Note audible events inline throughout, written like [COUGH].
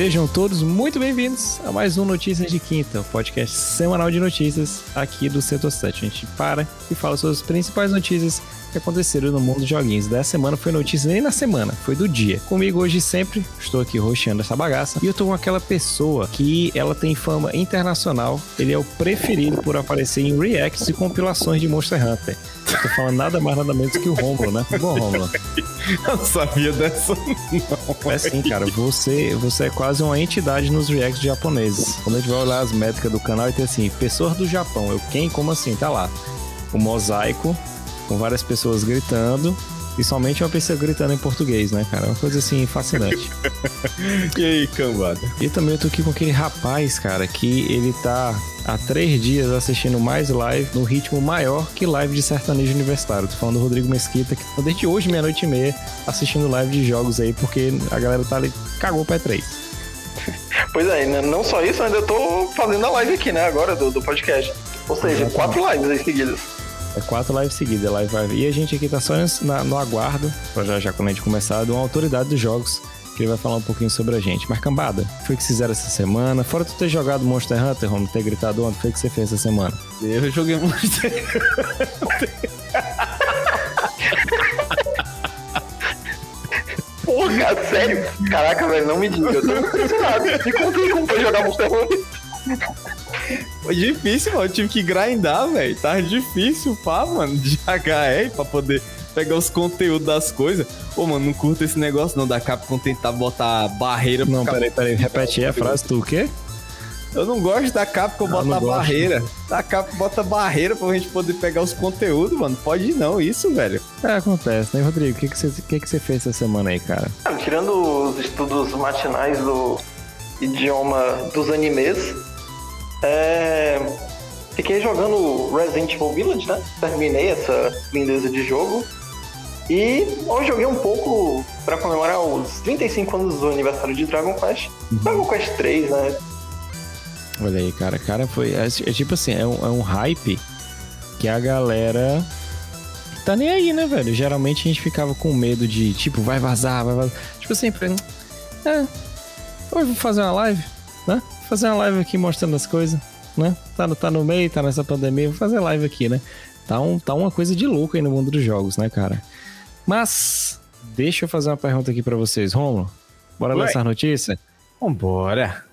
Sejam todos muito bem-vindos a mais um Notícias de Quinta, o podcast semanal de notícias aqui do Setor 7. A gente para e fala sobre as principais notícias que aconteceram no mundo dos joguinhos. Dessa semana foi notícia nem na semana, foi do dia. Comigo hoje sempre, estou aqui roxeando essa bagaça, e eu tô com aquela pessoa que ela tem fama internacional, ele é o preferido por aparecer em reacts e compilações de Monster Hunter. Eu tô falando nada mais nada menos que o Romulo, né? Bom, Romulo. [LAUGHS] Eu não sabia dessa, não. É sim, cara. Você, você é quase uma entidade nos reacts japoneses. Quando a gente vai olhar as métricas do canal e tem assim, pessoas do Japão. Eu, quem? Como assim? Tá lá. O mosaico, com várias pessoas gritando. E somente uma pessoa gritando em português, né, cara? É uma coisa assim fascinante. [LAUGHS] e aí, cambada? E também eu tô aqui com aquele rapaz, cara, que ele tá há três dias assistindo mais live no ritmo maior que live de sertanejo universitário. Tô falando do Rodrigo Mesquita, que tá desde hoje, meia-noite e meia, assistindo live de jogos aí, porque a galera tá ali, cagou pra [LAUGHS] E3. Pois é, né, não só isso, ainda tô fazendo a live aqui, né, agora, do, do podcast. Ou seja, Exatamente. quatro lives aí seguidas. É quatro lives seguidas, é live, live. E a gente aqui tá só na, no aguardo, pra já, já quando a gente começar, de uma autoridade dos jogos que ele vai falar um pouquinho sobre a gente. Mas, cambada, foi o que fizeram essa semana? Fora tu ter jogado Monster Hunter, Romulo, ter gritado ontem, foi o que você fez essa semana? Eu joguei Monster Hunter. [LAUGHS] Porra, sério? Caraca, velho, não me diga. Eu tô impressionado. Me contei como foi jogar Monster Hunter. Foi difícil, mano. Eu tive que grindar, velho. Tava difícil, pá, mano, de [LAUGHS] HR pra poder pegar os conteúdos das coisas. Pô, mano, não curto esse negócio não da Capcom tentar botar barreira. Não, peraí, peraí. Repete aí a frase, tu o quê? Eu não gosto da Capcom ah, botar barreira. Da Capcom bota barreira pra gente poder pegar os conteúdos, mano. Pode não, isso, velho. É, acontece, né, Rodrigo? O que, que, você, que, que você fez essa semana aí, cara? Tirando os estudos matinais do idioma dos animes, é... Fiquei jogando Resident Evil Village, né? Terminei essa lindeza de jogo. E hoje joguei um pouco para comemorar os 35 anos do aniversário de Dragon Quest. Uhum. Dragon Quest 3, né? Olha aí, cara. Cara, foi. É, é tipo assim, é um, é um hype que a galera tá nem aí, né, velho? Geralmente a gente ficava com medo de, tipo, vai vazar, vai vazar. Tipo assim, é, hoje vou fazer uma live, né? Fazer uma live aqui mostrando as coisas, né? Tá, tá no meio, tá nessa pandemia, vou fazer live aqui, né? Tá, um, tá uma coisa de louco aí no mundo dos jogos, né, cara? Mas, deixa eu fazer uma pergunta aqui para vocês. Romulo, bora Ué. lançar notícia? Vambora.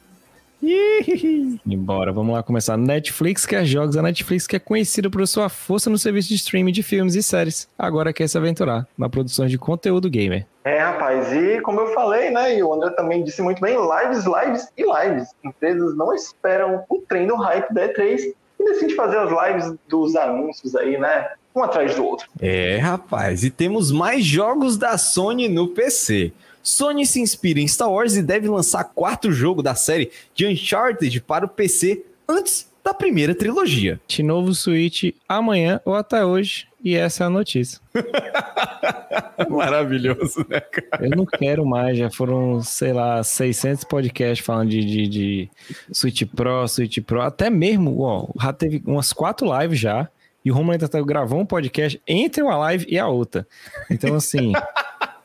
Embora, vamos lá começar. Netflix quer jogos. A Netflix que é conhecida por sua força no serviço de streaming de filmes e séries. Agora quer se aventurar na produção de conteúdo gamer. É, rapaz, e como eu falei, né, e o André também disse muito bem, lives, lives e lives. Empresas não esperam o trem do hype da E3 e decidem fazer as lives dos anúncios aí, né, um atrás do outro. É, rapaz, e temos mais jogos da Sony no PC. Sony se inspira em Star Wars e deve lançar quarto jogo da série de Uncharted para o PC antes da primeira trilogia. De novo Switch amanhã ou até hoje, e essa é a notícia. [LAUGHS] Maravilhoso, né, cara? Eu não quero mais, já foram, sei lá, 600 podcasts falando de, de, de Switch Pro, Switch Pro, até mesmo, ó, já teve umas quatro lives já, e o Romulo ainda gravou um podcast entre uma live e a outra. Então, assim, [LAUGHS]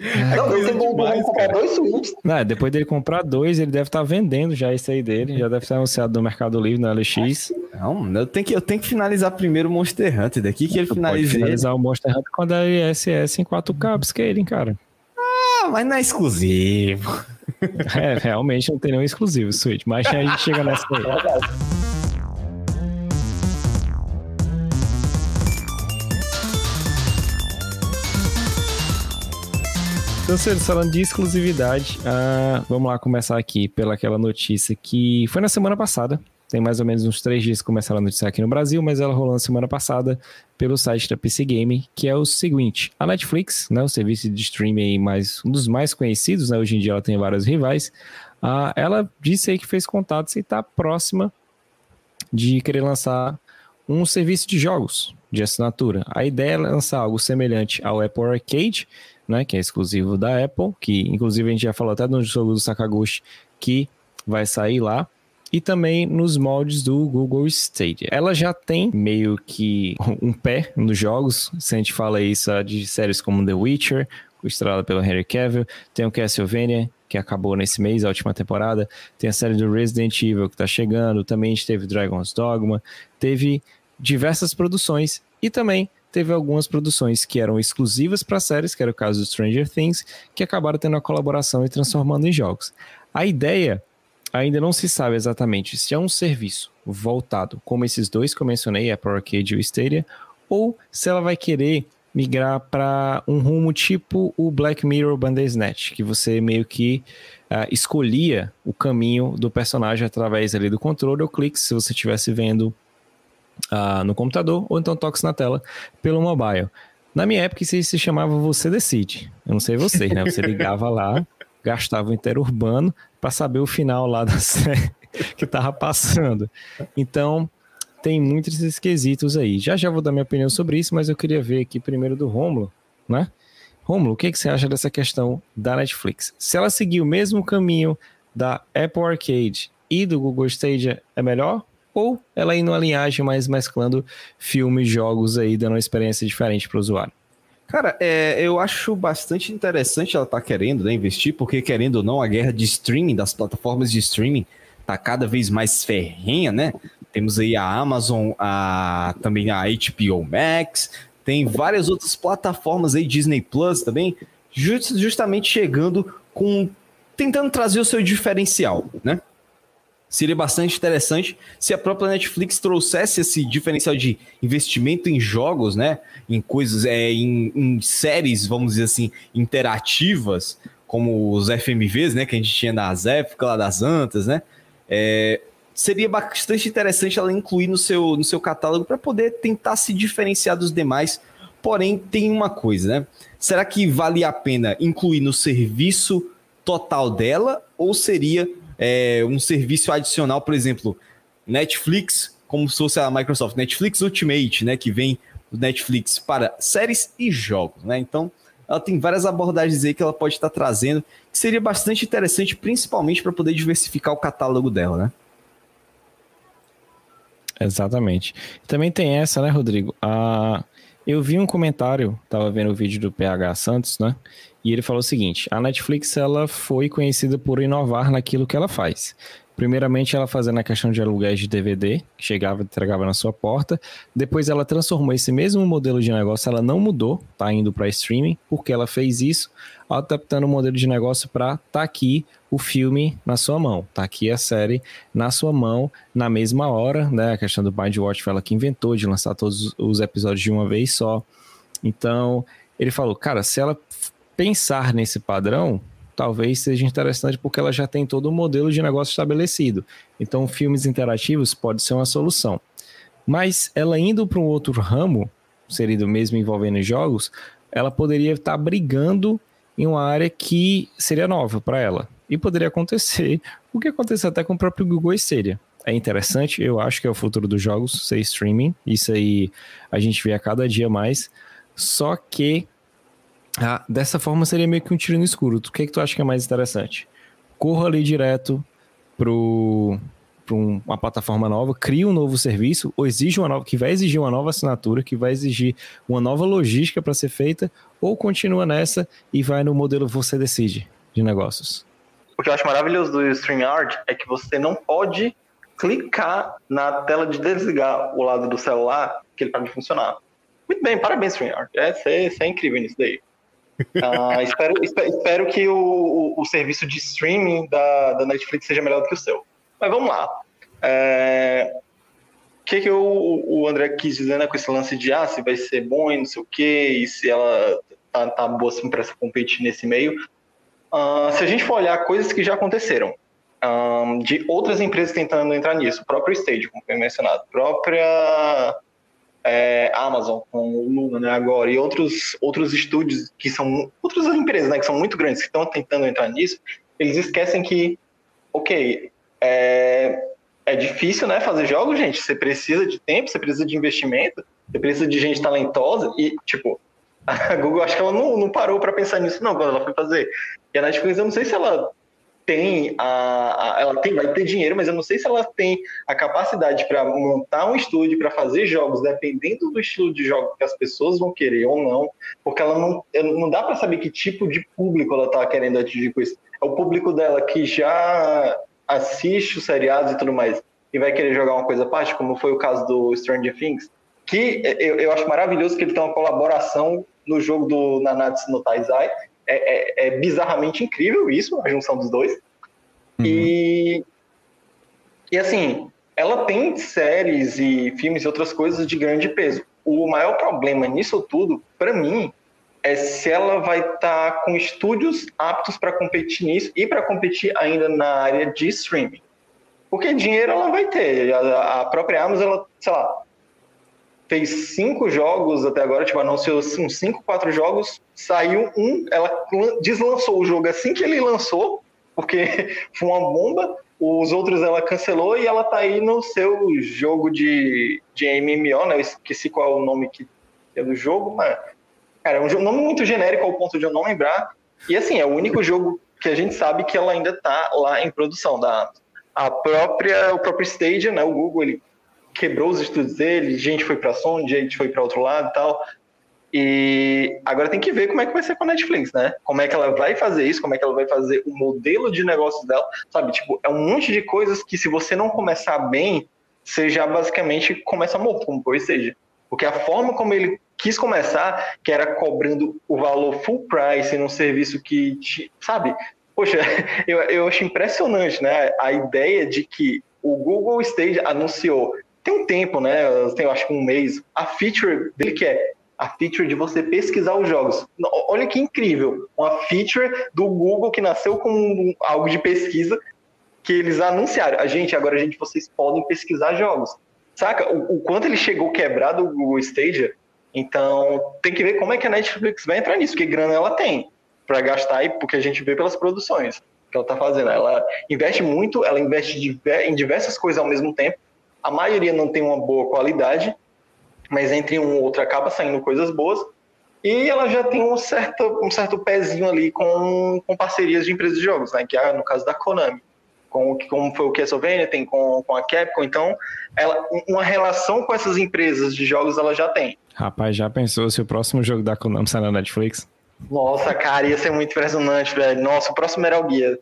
é não, demais, comprar dois Switch. Não, depois dele comprar dois, ele deve estar tá vendendo já isso aí dele. Já deve estar anunciado no Mercado Livre, na LX. Não, eu tenho que, eu tenho que finalizar primeiro o Monster Hunter. Daqui que ele finaliza. finalizar o Monster Hunter quando a ISS em 4K, scaling, cara. Ah, mas não é exclusivo. É, realmente não tem nenhum exclusivo, Switch. Mas a gente chega nessa aí. Então, falando de exclusividade, uh, vamos lá começar aqui pelaquela notícia que foi na semana passada. Tem mais ou menos uns três dias que começaram a noticiar aqui no Brasil, mas ela rolou na semana passada pelo site da PC Game, que é o seguinte: a Netflix, né, o serviço de streaming mais um dos mais conhecidos, né, hoje em dia ela tem vários rivais. Uh, ela disse aí que fez contatos e está próxima de querer lançar um serviço de jogos de assinatura. A ideia é lançar algo semelhante ao Apple Arcade, né, que é exclusivo da Apple, que inclusive a gente já falou até no jogo do Sakaguchi, que vai sair lá, e também nos moldes do Google Stadia. Ela já tem meio que um pé nos jogos, se a gente fala isso de séries como The Witcher, estrelada pelo Henry Cavill, tem o Castlevania, que acabou nesse mês, a última temporada. Tem a série do Resident Evil que está chegando. Também a gente teve Dragon's Dogma. Teve diversas produções e também teve algumas produções que eram exclusivas para séries, que era o caso do Stranger Things, que acabaram tendo a colaboração e transformando em jogos. A ideia ainda não se sabe exatamente se é um serviço voltado, como esses dois que eu mencionei, Apple Arcade e o Stadia, ou se ela vai querer migrar para um rumo tipo o Black Mirror Bandersnatch, que você meio que uh, escolhia o caminho do personagem através ali do controle ou clique se você estivesse vendo uh, no computador ou então toques na tela pelo mobile. Na minha época isso se chamava Você Decide. Eu não sei vocês, né? Você ligava lá, gastava o interurbano para saber o final lá da [LAUGHS] série que tava passando. Então, tem muitos esquisitos aí. Já já vou dar minha opinião sobre isso, mas eu queria ver aqui primeiro do Romulo, né? Romulo, o que, que você acha dessa questão da Netflix? Se ela seguir o mesmo caminho da Apple Arcade e do Google Stadia, é melhor? Ou ela ir numa linhagem mais mesclando filmes, jogos aí, dando uma experiência diferente para o usuário? Cara, é, eu acho bastante interessante ela estar tá querendo né, investir, porque querendo ou não, a guerra de streaming, das plataformas de streaming, tá cada vez mais ferrenha, né? Temos aí a Amazon, a, também a HBO Max, tem várias outras plataformas aí, Disney Plus também, just, justamente chegando com. tentando trazer o seu diferencial, né? Seria bastante interessante se a própria Netflix trouxesse esse diferencial de investimento em jogos, né? Em coisas, é, em, em séries, vamos dizer assim, interativas, como os FMVs, né? Que a gente tinha nas épocas lá das Antas, né? É, seria bastante interessante ela incluir no seu, no seu catálogo para poder tentar se diferenciar dos demais. Porém, tem uma coisa, né? Será que vale a pena incluir no serviço total dela ou seria é, um serviço adicional, por exemplo, Netflix, como se fosse a Microsoft, Netflix Ultimate, né, que vem do Netflix para séries e jogos, né? Então, ela tem várias abordagens aí que ela pode estar trazendo, que seria bastante interessante, principalmente para poder diversificar o catálogo dela, né? Exatamente. Também tem essa, né, Rodrigo? A... Eu vi um comentário, tava vendo o vídeo do PH Santos, né? E ele falou o seguinte: a Netflix ela foi conhecida por inovar naquilo que ela faz. Primeiramente, ela fazendo a questão de aluguéis de DVD, que chegava e entregava na sua porta. Depois, ela transformou esse mesmo modelo de negócio, ela não mudou, tá indo para streaming, porque ela fez isso, adaptando o modelo de negócio para tá aqui o filme na sua mão, tá aqui a série na sua mão, na mesma hora, né? A questão do Bind Watch foi ela que inventou de lançar todos os episódios de uma vez só. Então, ele falou, cara, se ela pensar nesse padrão, talvez seja interessante porque ela já tem todo o modelo de negócio estabelecido. Então, filmes interativos pode ser uma solução. Mas ela indo para um outro ramo, seria mesmo envolvendo jogos, ela poderia estar brigando em uma área que seria nova para ela. E poderia acontecer [LAUGHS] o que aconteceu até com o próprio Google Stadia. É interessante, eu acho que é o futuro dos jogos, ser streaming. Isso aí a gente vê a cada dia mais. Só que ah, dessa forma seria meio que um tiro no escuro. O que, é que tu acha que é mais interessante? Corra ali direto pro para uma plataforma nova, cria um novo serviço, ou exige uma nova, que vai exigir uma nova assinatura, que vai exigir uma nova logística para ser feita, ou continua nessa e vai no modelo você decide de negócios. O que eu acho maravilhoso do StreamYard é que você não pode clicar na tela de desligar o lado do celular que ele para de funcionar. Muito bem, parabéns, StreamYard. É, você é incrível nisso daí. Uh, espero, espero, que o, o, o, serviço de streaming da, da Netflix seja melhor do que o seu. Mas vamos lá. É, o que, que o, o André quis dizer né, com esse lance de ah, se vai ser bom e não sei o quê, e se ela tá, tá boa assim para competir nesse meio? Uh, se a gente for olhar coisas que já aconteceram, um, de outras empresas tentando entrar nisso, o próprio Stage, como foi mencionado, própria é, Amazon com o Luna né, agora e outros outros estúdios que são outras empresas né, que são muito grandes que estão tentando entrar nisso, eles esquecem que, ok, é, é difícil né, fazer jogos, gente. Você precisa de tempo, você precisa de investimento, você precisa de gente talentosa e tipo [LAUGHS] a Google acho que ela não, não parou para pensar nisso não quando ela foi fazer. E a Netflix eu não sei se ela tem a, a, ela tem vai ter dinheiro, mas eu não sei se ela tem a capacidade para montar um estúdio para fazer jogos, dependendo do estilo de jogo que as pessoas vão querer ou não, porque ela não não dá para saber que tipo de público ela está querendo atingir com isso. É o público dela que já assiste os seriados e tudo mais e vai querer jogar uma coisa à parte, como foi o caso do Stranger Things, que eu, eu acho maravilhoso que ele tem uma colaboração no jogo do Nanatsu no Taizai, é, é, é, bizarramente incrível isso, a junção dos dois. Uhum. E, e assim, ela tem séries e filmes e outras coisas de grande peso. O maior problema nisso tudo, para mim, é se ela vai estar tá com estúdios aptos para competir nisso e para competir ainda na área de streaming. Porque dinheiro ela vai ter. A, a própria Amazon, ela, sei lá, fez cinco jogos até agora, tipo, anunciou uns cinco, quatro jogos, saiu um, ela deslançou o jogo assim que ele lançou, porque [LAUGHS] foi uma bomba, os outros ela cancelou e ela tá aí no seu jogo de, de MMO, né, eu esqueci qual é o nome que é do jogo, mas, cara, é um nome muito genérico ao ponto de eu não lembrar, e assim, é o único jogo que a gente sabe que ela ainda tá lá em produção da a própria o próprio Stadia, né, o Google, ele quebrou os estudos dele, gente foi para Sony, gente foi para outro lado e tal. E agora tem que ver como é que vai ser com a Netflix, né? Como é que ela vai fazer isso, como é que ela vai fazer o modelo de negócios dela, sabe? Tipo, é um monte de coisas que se você não começar bem, você já basicamente começa morto, como por seja. Porque a forma como ele quis começar, que era cobrando o valor full price num serviço que, te, sabe? Poxa, [LAUGHS] eu, eu acho impressionante, né? A ideia de que o Google Stage anunciou tem um tempo, né? Eu acho que um mês. A feature dele que é a feature de você pesquisar os jogos. Olha que incrível. Uma feature do Google que nasceu como algo de pesquisa que eles anunciaram. A gente, agora a gente, vocês podem pesquisar jogos. Saca? O, o quanto ele chegou quebrado o Google Stadia. Então, tem que ver como é que a Netflix vai entrar nisso, que grana ela tem para gastar e porque a gente vê pelas produções que ela está fazendo. Ela investe muito, ela investe em diversas coisas ao mesmo tempo a maioria não tem uma boa qualidade, mas entre um ou outro acaba saindo coisas boas. E ela já tem um certo, um certo pezinho ali com, com parcerias de empresas de jogos, né? que é no caso da Konami. Com, como foi o Castlevania, tem com, com a Capcom, então ela, uma relação com essas empresas de jogos ela já tem. Rapaz, já pensou se o próximo jogo da Konami sair na Netflix? Nossa, cara, ia ser muito impressionante, velho. Nossa, o próximo Metal Gear.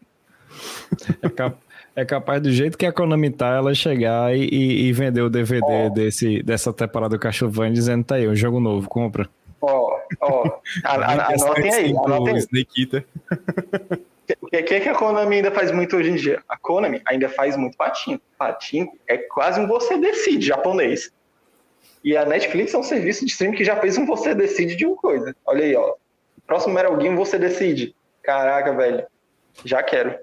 É, cap é capaz do jeito que a Konami tá, ela chegar e, e, vender o DVD oh. desse, dessa temporada do Castlevania dizendo, tá aí, um jogo novo, compra. Ó, ó, [LAUGHS] anotem aí, anotem aí. [LAUGHS] O que, que, é que a Konami ainda faz muito hoje em dia? A Konami ainda faz muito patinho. Patinho é quase um você decide japonês. E a Netflix é um serviço de streaming que já fez um você decide de uma coisa. Olha aí, ó. Próximo Metal Gear, você decide. Caraca, velho. Já quero.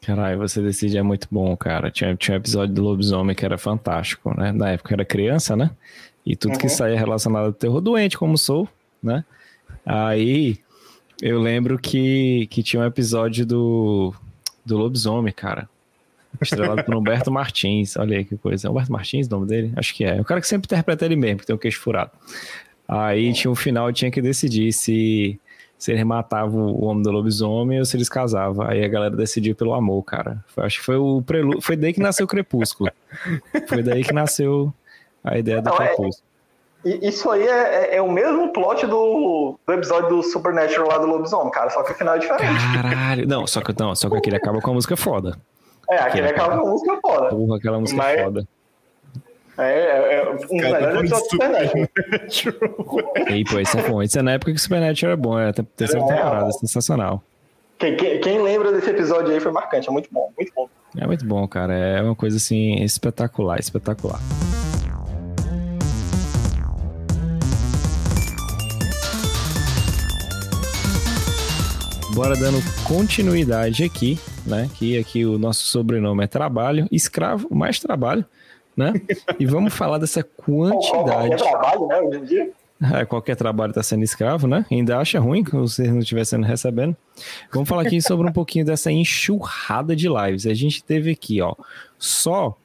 Caralho, você decide é muito bom, cara. Tinha, tinha um episódio do Lobisomem que era fantástico, né? Na época eu era criança, né? E tudo uhum. que saía relacionado ao terror doente, como sou, né? Aí eu lembro que, que tinha um episódio do, do Lobisomem, cara. Estrelado por Humberto Martins. Olha aí que coisa. É Humberto Martins o nome dele? Acho que é. O cara que sempre interpreta ele mesmo, que tem o queixo furado. Aí tinha um final, tinha que decidir se se eles matavam o homem do lobisomem ou se eles casavam. Aí a galera decidiu pelo amor, cara. Foi, acho que foi o prelúdio, foi daí que nasceu o Crepúsculo. Foi daí que nasceu a ideia do Não, é, Crepúsculo. É, isso aí é, é, é, o mesmo plot do, do episódio do Supernatural lá do lobisomem, cara, só que o final é diferente. Caralho, não, só que, não, só que aquele acaba com a música foda. É, aquele, aquele acaba com a música foda. Porra, aquela música Mas... foda. É, é, é um episódios do Supernatural. [LAUGHS] E, pô, isso é bom. Isso é na época que o Supernatural era bom, era a terceira é, temporada, sensacional. Quem, quem, quem, lembra desse episódio aí foi marcante, é muito bom, muito bom. É muito bom, cara. É uma coisa assim espetacular, espetacular. Bora dando continuidade aqui, né? Que aqui o nosso sobrenome é trabalho, escravo, mais trabalho né? E vamos falar dessa quantidade. Qualquer trabalho, né, hoje em dia? É, qualquer trabalho está sendo escravo, né? Ainda acha ruim que você não estiver sendo recebendo. Vamos falar aqui sobre um pouquinho dessa enxurrada de lives. A gente teve aqui, ó, só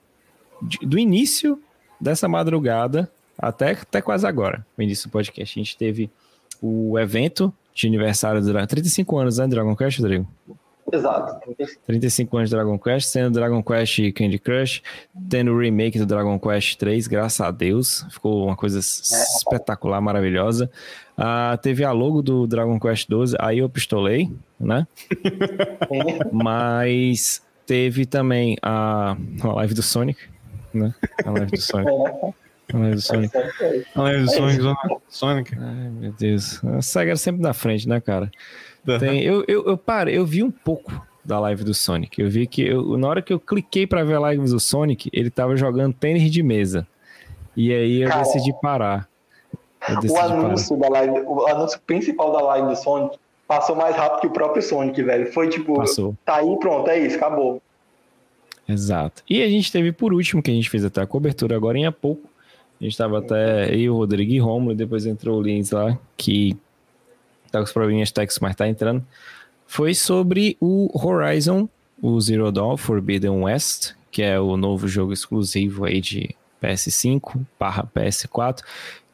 do início dessa madrugada até, até quase agora, o início do podcast. A gente teve o evento de aniversário do 35 anos, né, Dragon Quest, Rodrigo? Exato. 35 anos de Dragon Quest, sendo Dragon Quest e Candy Crush, tendo o remake do Dragon Quest 3, graças a Deus. Ficou uma coisa é. espetacular, maravilhosa. Ah, teve a logo do Dragon Quest 12, aí eu pistolei, né? Mas teve também a, a live do Sonic, né? A live do Sonic. A live do Sonic. A live do Sonic, Sonic. Ai, meu Deus. A SEGA sempre na frente, né, cara? Tem, eu, eu, eu, para, eu vi um pouco da live do Sonic. Eu vi que eu, na hora que eu cliquei para ver a live do Sonic, ele tava jogando tênis de mesa. E aí eu Cara, decidi parar. Eu decidi o anúncio parar. da live, o anúncio principal da live do Sonic passou mais rápido que o próprio Sonic, velho. Foi tipo, passou. tá aí, pronto, é isso, acabou. Exato. E a gente teve por último, que a gente fez até a cobertura agora em há pouco. A gente tava até eu, Rodrigo e Romulo, e depois entrou o Lins lá, que tá com os probleminhas técnicos, mas tá entrando, foi sobre o Horizon, o Zero Dawn Forbidden West, que é o novo jogo exclusivo aí de PS5 barra PS4,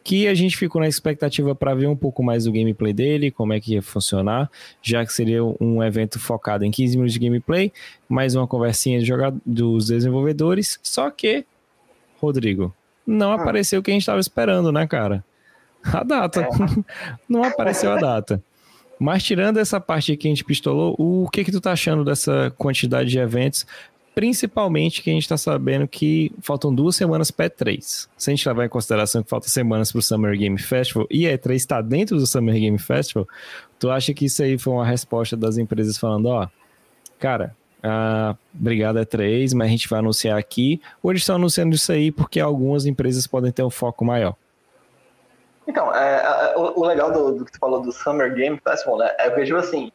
que a gente ficou na expectativa para ver um pouco mais do gameplay dele, como é que ia funcionar, já que seria um evento focado em 15 minutos de gameplay, mais uma conversinha dos desenvolvedores, só que, Rodrigo, não ah. apareceu o que a gente estava esperando, né, cara? [LAUGHS] A data. É. [LAUGHS] Não apareceu a data. Mas tirando essa parte que a gente pistolou, o que que tu tá achando dessa quantidade de eventos? Principalmente que a gente tá sabendo que faltam duas semanas para E3. Se a gente levar em consideração que faltam semanas pro Summer Game Festival e a E3 está dentro do Summer Game Festival, tu acha que isso aí foi uma resposta das empresas falando, ó, cara, ah, obrigado E3, mas a gente vai anunciar aqui, ou eles estão anunciando isso aí porque algumas empresas podem ter um foco maior? Então, é, o, o, legal do, do, que tu falou do Summer Game Festival, né? É porque, tipo assim,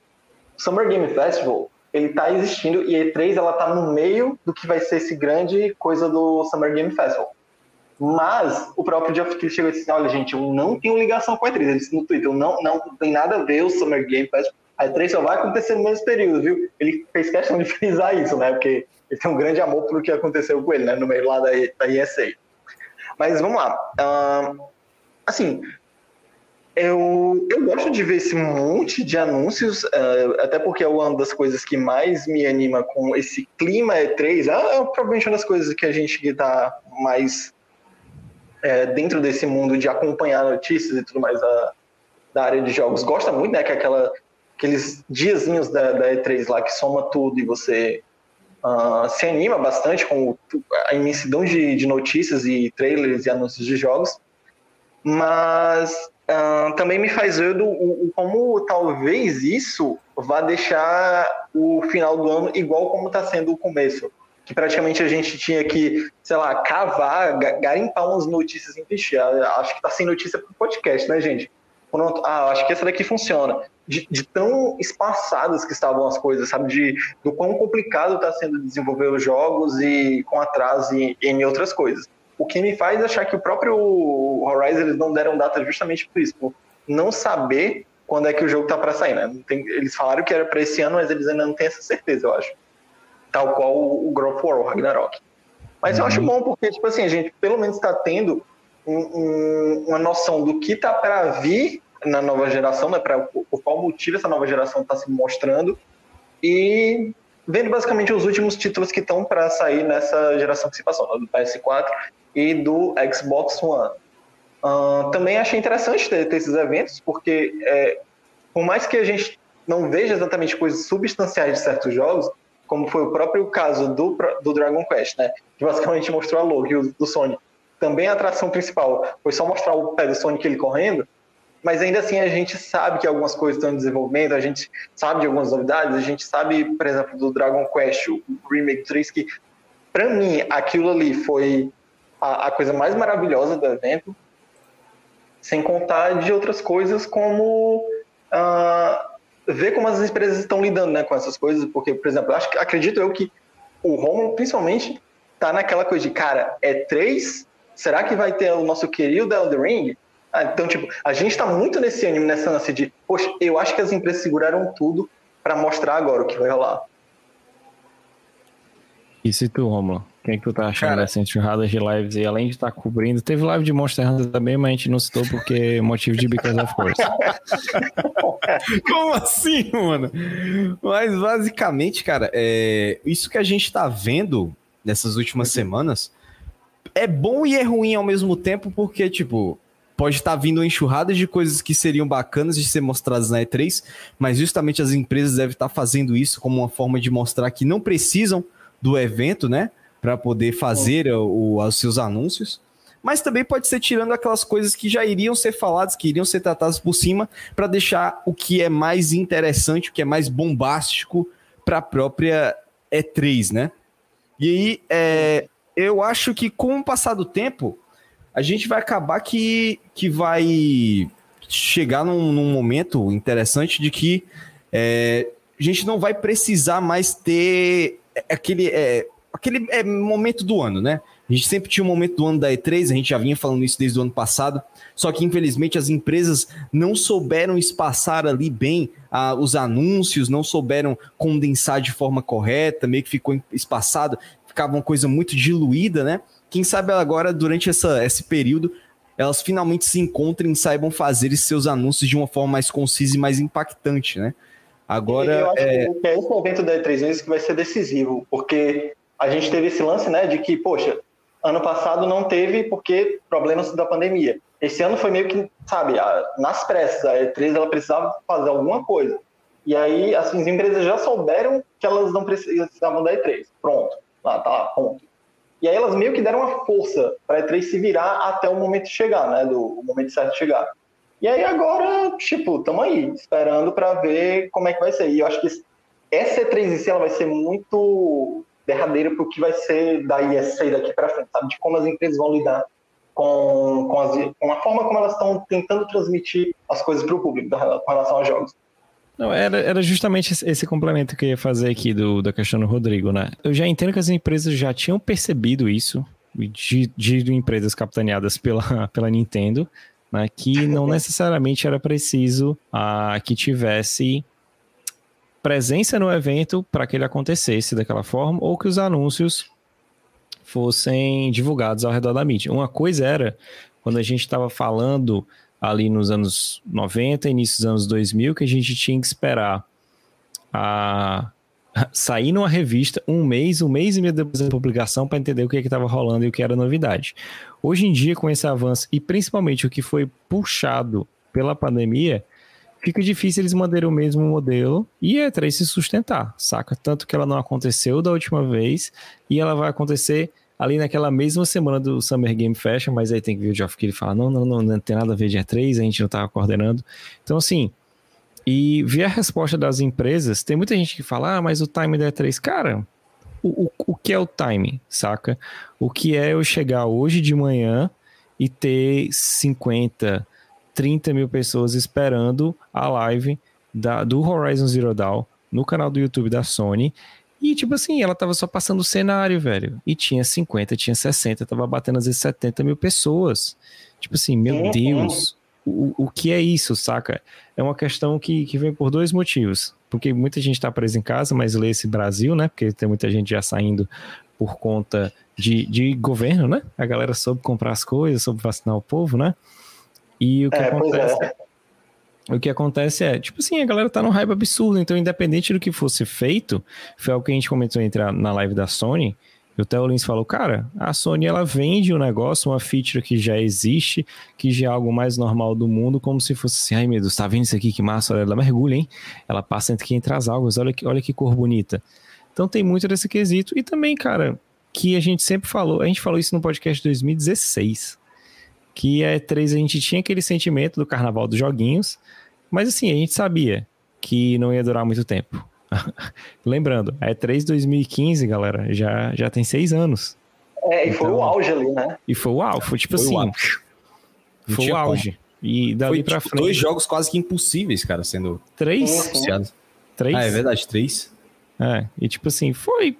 o Summer Game Festival, ele tá existindo e E3, ela tá no meio do que vai ser esse grande coisa do Summer Game Festival. Mas o próprio Geoff Keighley chegou e disse, olha, gente, eu não tenho ligação com a E3. Ele disse no Twitter, não, não tem nada a ver o Summer Game Festival. A E3 só vai acontecer no mesmo período, viu? Ele fez questão de [LAUGHS] frisar isso, né? Porque ele tem um grande amor pelo que aconteceu com ele, né? No meio lá da, da ESA. Mas vamos lá. Uh, assim, eu, eu gosto de ver esse monte de anúncios, uh, até porque é uma das coisas que mais me anima com esse clima E3. É, é provavelmente uma das coisas que a gente que está mais é, dentro desse mundo de acompanhar notícias e tudo mais da, da área de jogos gosta muito, né? Que é aquela, aqueles diazinhos da, da E3 lá que soma tudo e você uh, se anima bastante com a imensidão de, de notícias e trailers e anúncios de jogos mas uh, também me faz ver do, o, como talvez isso vá deixar o final do ano igual como está sendo o começo. Que praticamente a gente tinha que, sei lá, cavar, garimpar umas notícias em. Ah, acho que está sem notícia para o podcast, né, gente? Pronto, ah, acho que essa daqui funciona. De, de, tão espaçadas que estavam as coisas, sabe? De, do quão complicado está sendo desenvolver os jogos e com atraso em, em outras coisas. O que me faz achar que o próprio Horizon eles não deram data justamente por isso, por não saber quando é que o jogo tá para sair, né? Tem, eles falaram que era para esse ano, mas eles ainda não têm essa certeza, eu acho. Tal qual o, o God of War, o Ragnarok. Mas eu acho uhum. bom porque, tipo assim, a gente pelo menos está tendo um, um, uma noção do que tá para vir na nova geração, né? Pra, por qual motivo essa nova geração está se mostrando. E vendo basicamente os últimos títulos que estão para sair nessa geração que se passou, né? do PS4 e do Xbox One. Uh, também achei interessante ter, ter esses eventos, porque é, por mais que a gente não veja exatamente coisas substanciais de certos jogos, como foi o próprio caso do, do Dragon Quest, né? Que basicamente mostrou a logo do Sonic. Também a atração principal foi só mostrar o pé do Sonic ele correndo, mas ainda assim a gente sabe que algumas coisas estão em desenvolvimento, a gente sabe de algumas novidades, a gente sabe, por exemplo, do Dragon Quest, o Remake 3, que para mim aquilo ali foi a, a coisa mais maravilhosa do evento, sem contar de outras coisas como uh, ver como as empresas estão lidando né, com essas coisas, porque, por exemplo, acho, acredito eu que o Romulo, principalmente, tá naquela coisa de, cara, é três? Será que vai ter o nosso querido Elden Ring? Ah, então, tipo, a gente está muito nesse ânimo, nessa lance de, poxa, eu acho que as empresas seguraram tudo para mostrar agora o que vai rolar. E se tu, Romulo? Quem é que tu tá achando Cara- dessa enxurrada de lives e além de estar cobrindo? Teve live de Monster Hunter também, mas a gente não citou porque [LAUGHS] motivo de Because of Course. [LAUGHS] Como assim, mano? Mas basicamente, cara, é... isso que a gente tá vendo nessas últimas semanas é bom e é ruim ao mesmo tempo, porque, tipo, pode estar vindo uma enxurrada de coisas que seriam bacanas de ser mostradas na E3, mas justamente as empresas devem estar fazendo isso como uma forma de mostrar que não precisam do evento, né? Para poder fazer o- os seus anúncios. Mas também pode ser tirando aquelas coisas que já iriam ser faladas, que iriam ser tratadas por cima, para deixar o que é mais interessante, o que é mais bombástico para a própria E3, né? E aí, é, eu acho que com o passar do tempo, a gente vai acabar que, que vai chegar num, num momento interessante de que é, a gente não vai precisar mais ter aquele, é, aquele é, momento do ano, né? A gente sempre tinha um momento do ano da E3, a gente já vinha falando isso desde o ano passado, só que infelizmente as empresas não souberam espaçar ali bem ah, os anúncios, não souberam condensar de forma correta, meio que ficou espaçado, ficava uma coisa muito diluída, né? Quem sabe agora, durante essa, esse período, elas finalmente se encontrem e saibam fazer esses seus anúncios de uma forma mais concisa e mais impactante, né? Agora, eu acho é, que é esse evento da E3 vezes que vai ser decisivo, porque a gente teve esse lance, né, de que, poxa, ano passado não teve porque problemas da pandemia. Esse ano foi meio que, sabe, nas pressas, a E3 ela precisava fazer alguma coisa. E aí assim, as empresas já souberam que elas não precisavam da E3. Pronto, lá tá ponto. E aí elas meio que deram uma força para a E3 se virar até o momento chegar, né, do momento certo chegar. E aí agora, tipo, estamos aí, esperando para ver como é que vai ser. E eu acho que essa E3 em si ela vai ser muito derradeira pro que vai ser da ISA daqui para frente, sabe? De como as empresas vão lidar com, com, as- com a forma como elas estão tentando transmitir as coisas para o público da- com relação aos jogos. Não, era, era justamente esse, esse complemento que eu ia fazer aqui do, da questão do Rodrigo, né? Eu já entendo que as empresas já tinham percebido isso, de, de empresas capitaneadas pela, pela Nintendo, né? Que não [LAUGHS] necessariamente era preciso ah, que tivesse presença no evento para que ele acontecesse daquela forma, ou que os anúncios fossem divulgados ao redor da mídia. Uma coisa era quando a gente estava falando ali nos anos 90, início dos anos 2000, que a gente tinha que esperar a [LAUGHS] sair numa revista um mês, um mês e meio depois da publicação para entender o que estava rolando e o que era novidade. Hoje em dia, com esse avanço e principalmente o que foi puxado pela pandemia, fica difícil eles manterem o mesmo modelo e a E3 se sustentar, saca? Tanto que ela não aconteceu da última vez e ela vai acontecer ali naquela mesma semana do Summer Game Fest, mas aí tem que ver o Geoff que ele fala, não, não, não, não tem nada a ver de E3, a gente não tava coordenando. Então, assim, e ver a resposta das empresas, tem muita gente que fala, ah, mas o time da E3, cara, o, o, o que é o time, saca? O que é eu chegar hoje de manhã e ter 50, 30 mil pessoas esperando a live da, do Horizon Zero Dawn no canal do YouTube da Sony. E, tipo assim, ela tava só passando o cenário, velho. E tinha 50, tinha 60, tava batendo às vezes 70 mil pessoas. Tipo assim, meu Uhum. Deus, o, o que é isso, saca? É uma questão que, que vem por dois motivos. Porque muita gente tá presa em casa, mas lê esse Brasil, né? Porque tem muita gente já saindo por conta de, de governo, né? A galera soube comprar as coisas, soube vacinar o povo, né? E o que É, pois acontece é. o que acontece é, tipo assim, a galera tá num hype absurdo, então independente do que fosse feito, foi algo que a gente comentou entre a- na live da Sony, e o Theo Lins falou, cara, a Sony ela vende um negócio, uma feature que já existe, que já é algo mais normal do mundo, como se fosse assim, ai meu Deus, tá vendo isso aqui, que massa, olha, ela mergulha, hein? Ela passa entre entre as águas, olha que, olha que cor bonita. Então tem muito desse quesito, e também, cara, que a gente sempre falou, a gente falou isso no podcast de 2016, que a E3 a gente tinha aquele sentimento do carnaval dos joguinhos, mas assim, a gente sabia que não ia durar muito tempo. [LAUGHS] Lembrando, a E3 2015, galera, já, já tem seis anos. É, e foi Então- o auge ali, né? E foi uau, foi tipo Foi o assim, auge. Não foi o como. auge. E dali Foi pra tipo, frente, dois jogos quase que impossíveis, cara, sendo três, anunciados. três. Ah, é verdade, três. É, e tipo assim, foi.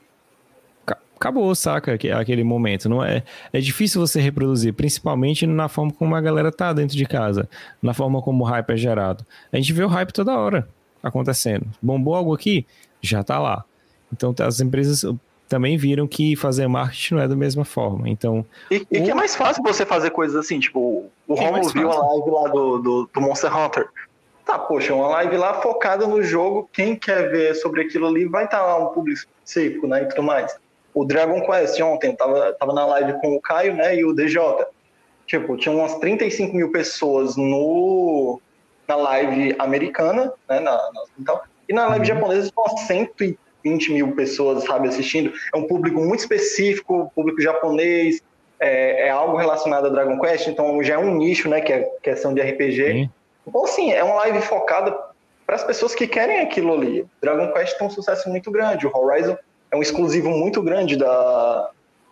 Ca- Acabou, saca? aque- Aquele momento. Não é, é difícil você reproduzir, principalmente na forma como a galera tá dentro de casa, na forma como o hype é gerado. A gente vê o hype toda hora acontecendo. Bombou algo aqui? Já tá lá. Então as empresas também viram que fazer marketing não é da mesma forma. Então. E, e o... que é mais fácil você fazer coisas assim, tipo, o é Romulo viu a live lá do, do, do, Monster Hunter. Tá, poxa, uma live lá focada no jogo, quem quer ver sobre aquilo ali vai estar tá lá um público específico, né? E tudo mais. O Dragon Quest ontem tava, tava na live com o Caio, né? E o DJ. Tipo, tinha umas 35 mil pessoas no, na live americana, né? Na, na, então, e na live uhum. japonesa são 120 mil pessoas, sabe, assistindo. É um público muito específico, público japonês, é, é, algo relacionado a Dragon Quest, então já é um nicho, né, que é questão de RPG. Sim. Então, assim, é uma live focada para as pessoas que querem aquilo ali. Dragon Quest tem um sucesso muito grande, o Horizon é um exclusivo muito grande da,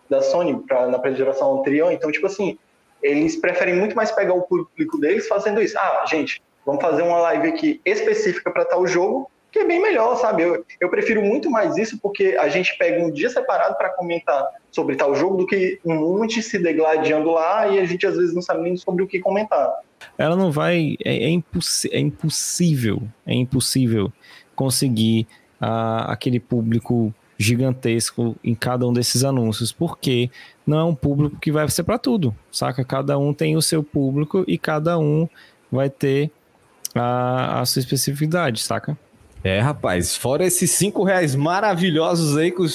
da Sony pra, na geração anterior, então, tipo assim, eles preferem muito mais pegar o público deles fazendo isso. Ah, gente, vamos fazer uma live aqui específica para tal jogo, que é bem melhor, sabe? Eu, eu prefiro muito mais isso porque a gente pega um dia separado para comentar sobre tal jogo do que um monte se degladiando lá e a gente às vezes não sabe nem sobre o que comentar. Ela não vai. É, é, é impossível, é impossível conseguir uh, aquele público gigantesco em cada um desses anúncios, porque não é um público que vai ser para tudo, saca? Cada um tem o seu público e cada um vai ter a, a sua especificidade, saca? É, rapaz, fora esses cinco reais maravilhosos aí que o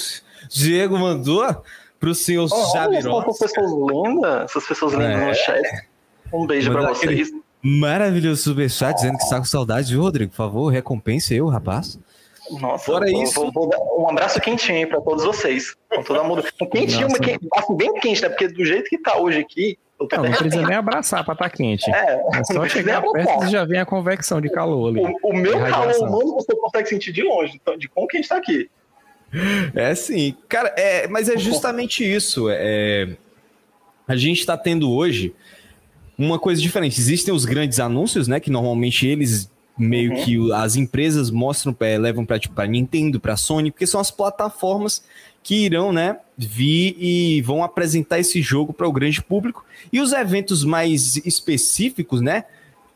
Diego mandou pro senhor oh, Jabirosa. Essas pessoas lindas, essas pessoas lindas é. no chat. Um beijo para vocês. Maravilhoso superchat dizendo que está com saudade, viu, Rodrigo? Por favor, recompense eu, rapaz. Nossa, Fora vou, isso. Vou, vou, um abraço quentinho para todos vocês. Com toda a muda. Quentinho, mas assim, bem quente, né? Porque do jeito que tá hoje aqui, não, não precisa nem abraçar para estar tá quente. É, é só chegar perto e já vem a convecção de calor ali. O, o meu calor humano você consegue sentir de longe, de como que a gente tá aqui. É sim. Cara, é, mas é justamente isso. É, a gente está tendo hoje uma coisa diferente. Existem os grandes anúncios, né? Que normalmente eles meio uhum. que as empresas mostram, é, levam para tipo, Nintendo, para Sony, porque são as plataformas que irão, né, vir e vão apresentar esse jogo para o grande público. E os eventos mais específicos, né?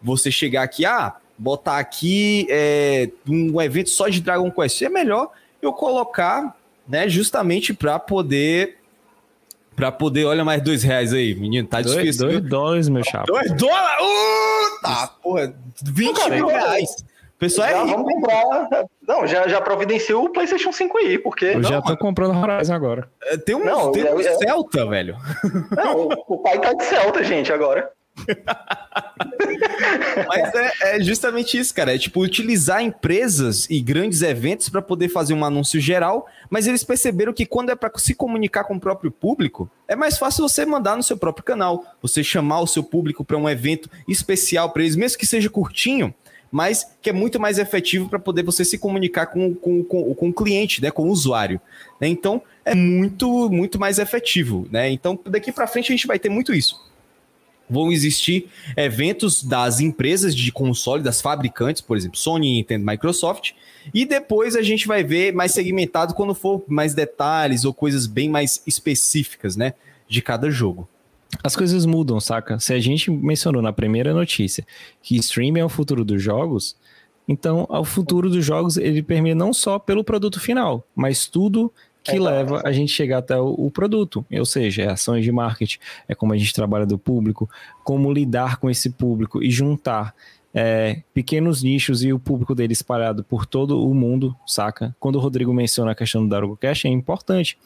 Você chegar aqui, ah, botar aqui é, um evento só de Dragon Quest. É melhor eu colocar, né, justamente para poder Pra poder, olha mais dois reais aí, menino, tá dois, difícil. Dois dólares, meu chapa. Dois dólares? Uh, tá, porra, 20 mil reais. Pessoal já é vamos comprar. Não, já, já providenciou o PlayStation 5 aí, porque. Eu não, já tô mano. comprando Horizon agora. É, tem um, não, tem um é, Celta, velho. Não, o pai tá de Celta, gente, agora. [LAUGHS] Mas é, é, justamente isso, cara. É tipo utilizar empresas e grandes eventos para poder fazer um anúncio geral, mas eles perceberam que quando é para se comunicar com o próprio público, é mais fácil você mandar no seu próprio canal, você chamar o seu público para um evento especial para eles, mesmo que seja curtinho, mas que é muito mais efetivo para poder você se comunicar com, com, com, com o cliente, né, com o usuário. Né? Então, é muito, muito mais efetivo. Né? Então, daqui para frente a gente vai ter muito isso. Vão existir eventos das empresas de console, das fabricantes, por exemplo, Sony, Nintendo, Microsoft, e depois a gente vai ver mais segmentado quando for mais detalhes ou coisas bem mais específicas, né, de cada jogo as coisas mudam, saca? Se a gente mencionou na primeira notícia que streaming é o futuro dos jogos, então o futuro dos jogos ele permeia não só pelo produto final, mas tudo que é leva a gente chegar até o, o, produto, ou seja, é ações de marketing, é como a gente trabalha do público, como lidar com esse público e juntar é, pequenos nichos e o público dele espalhado por todo o mundo, saca? Quando o Rodrigo menciona a questão do Darugo Cash, é importante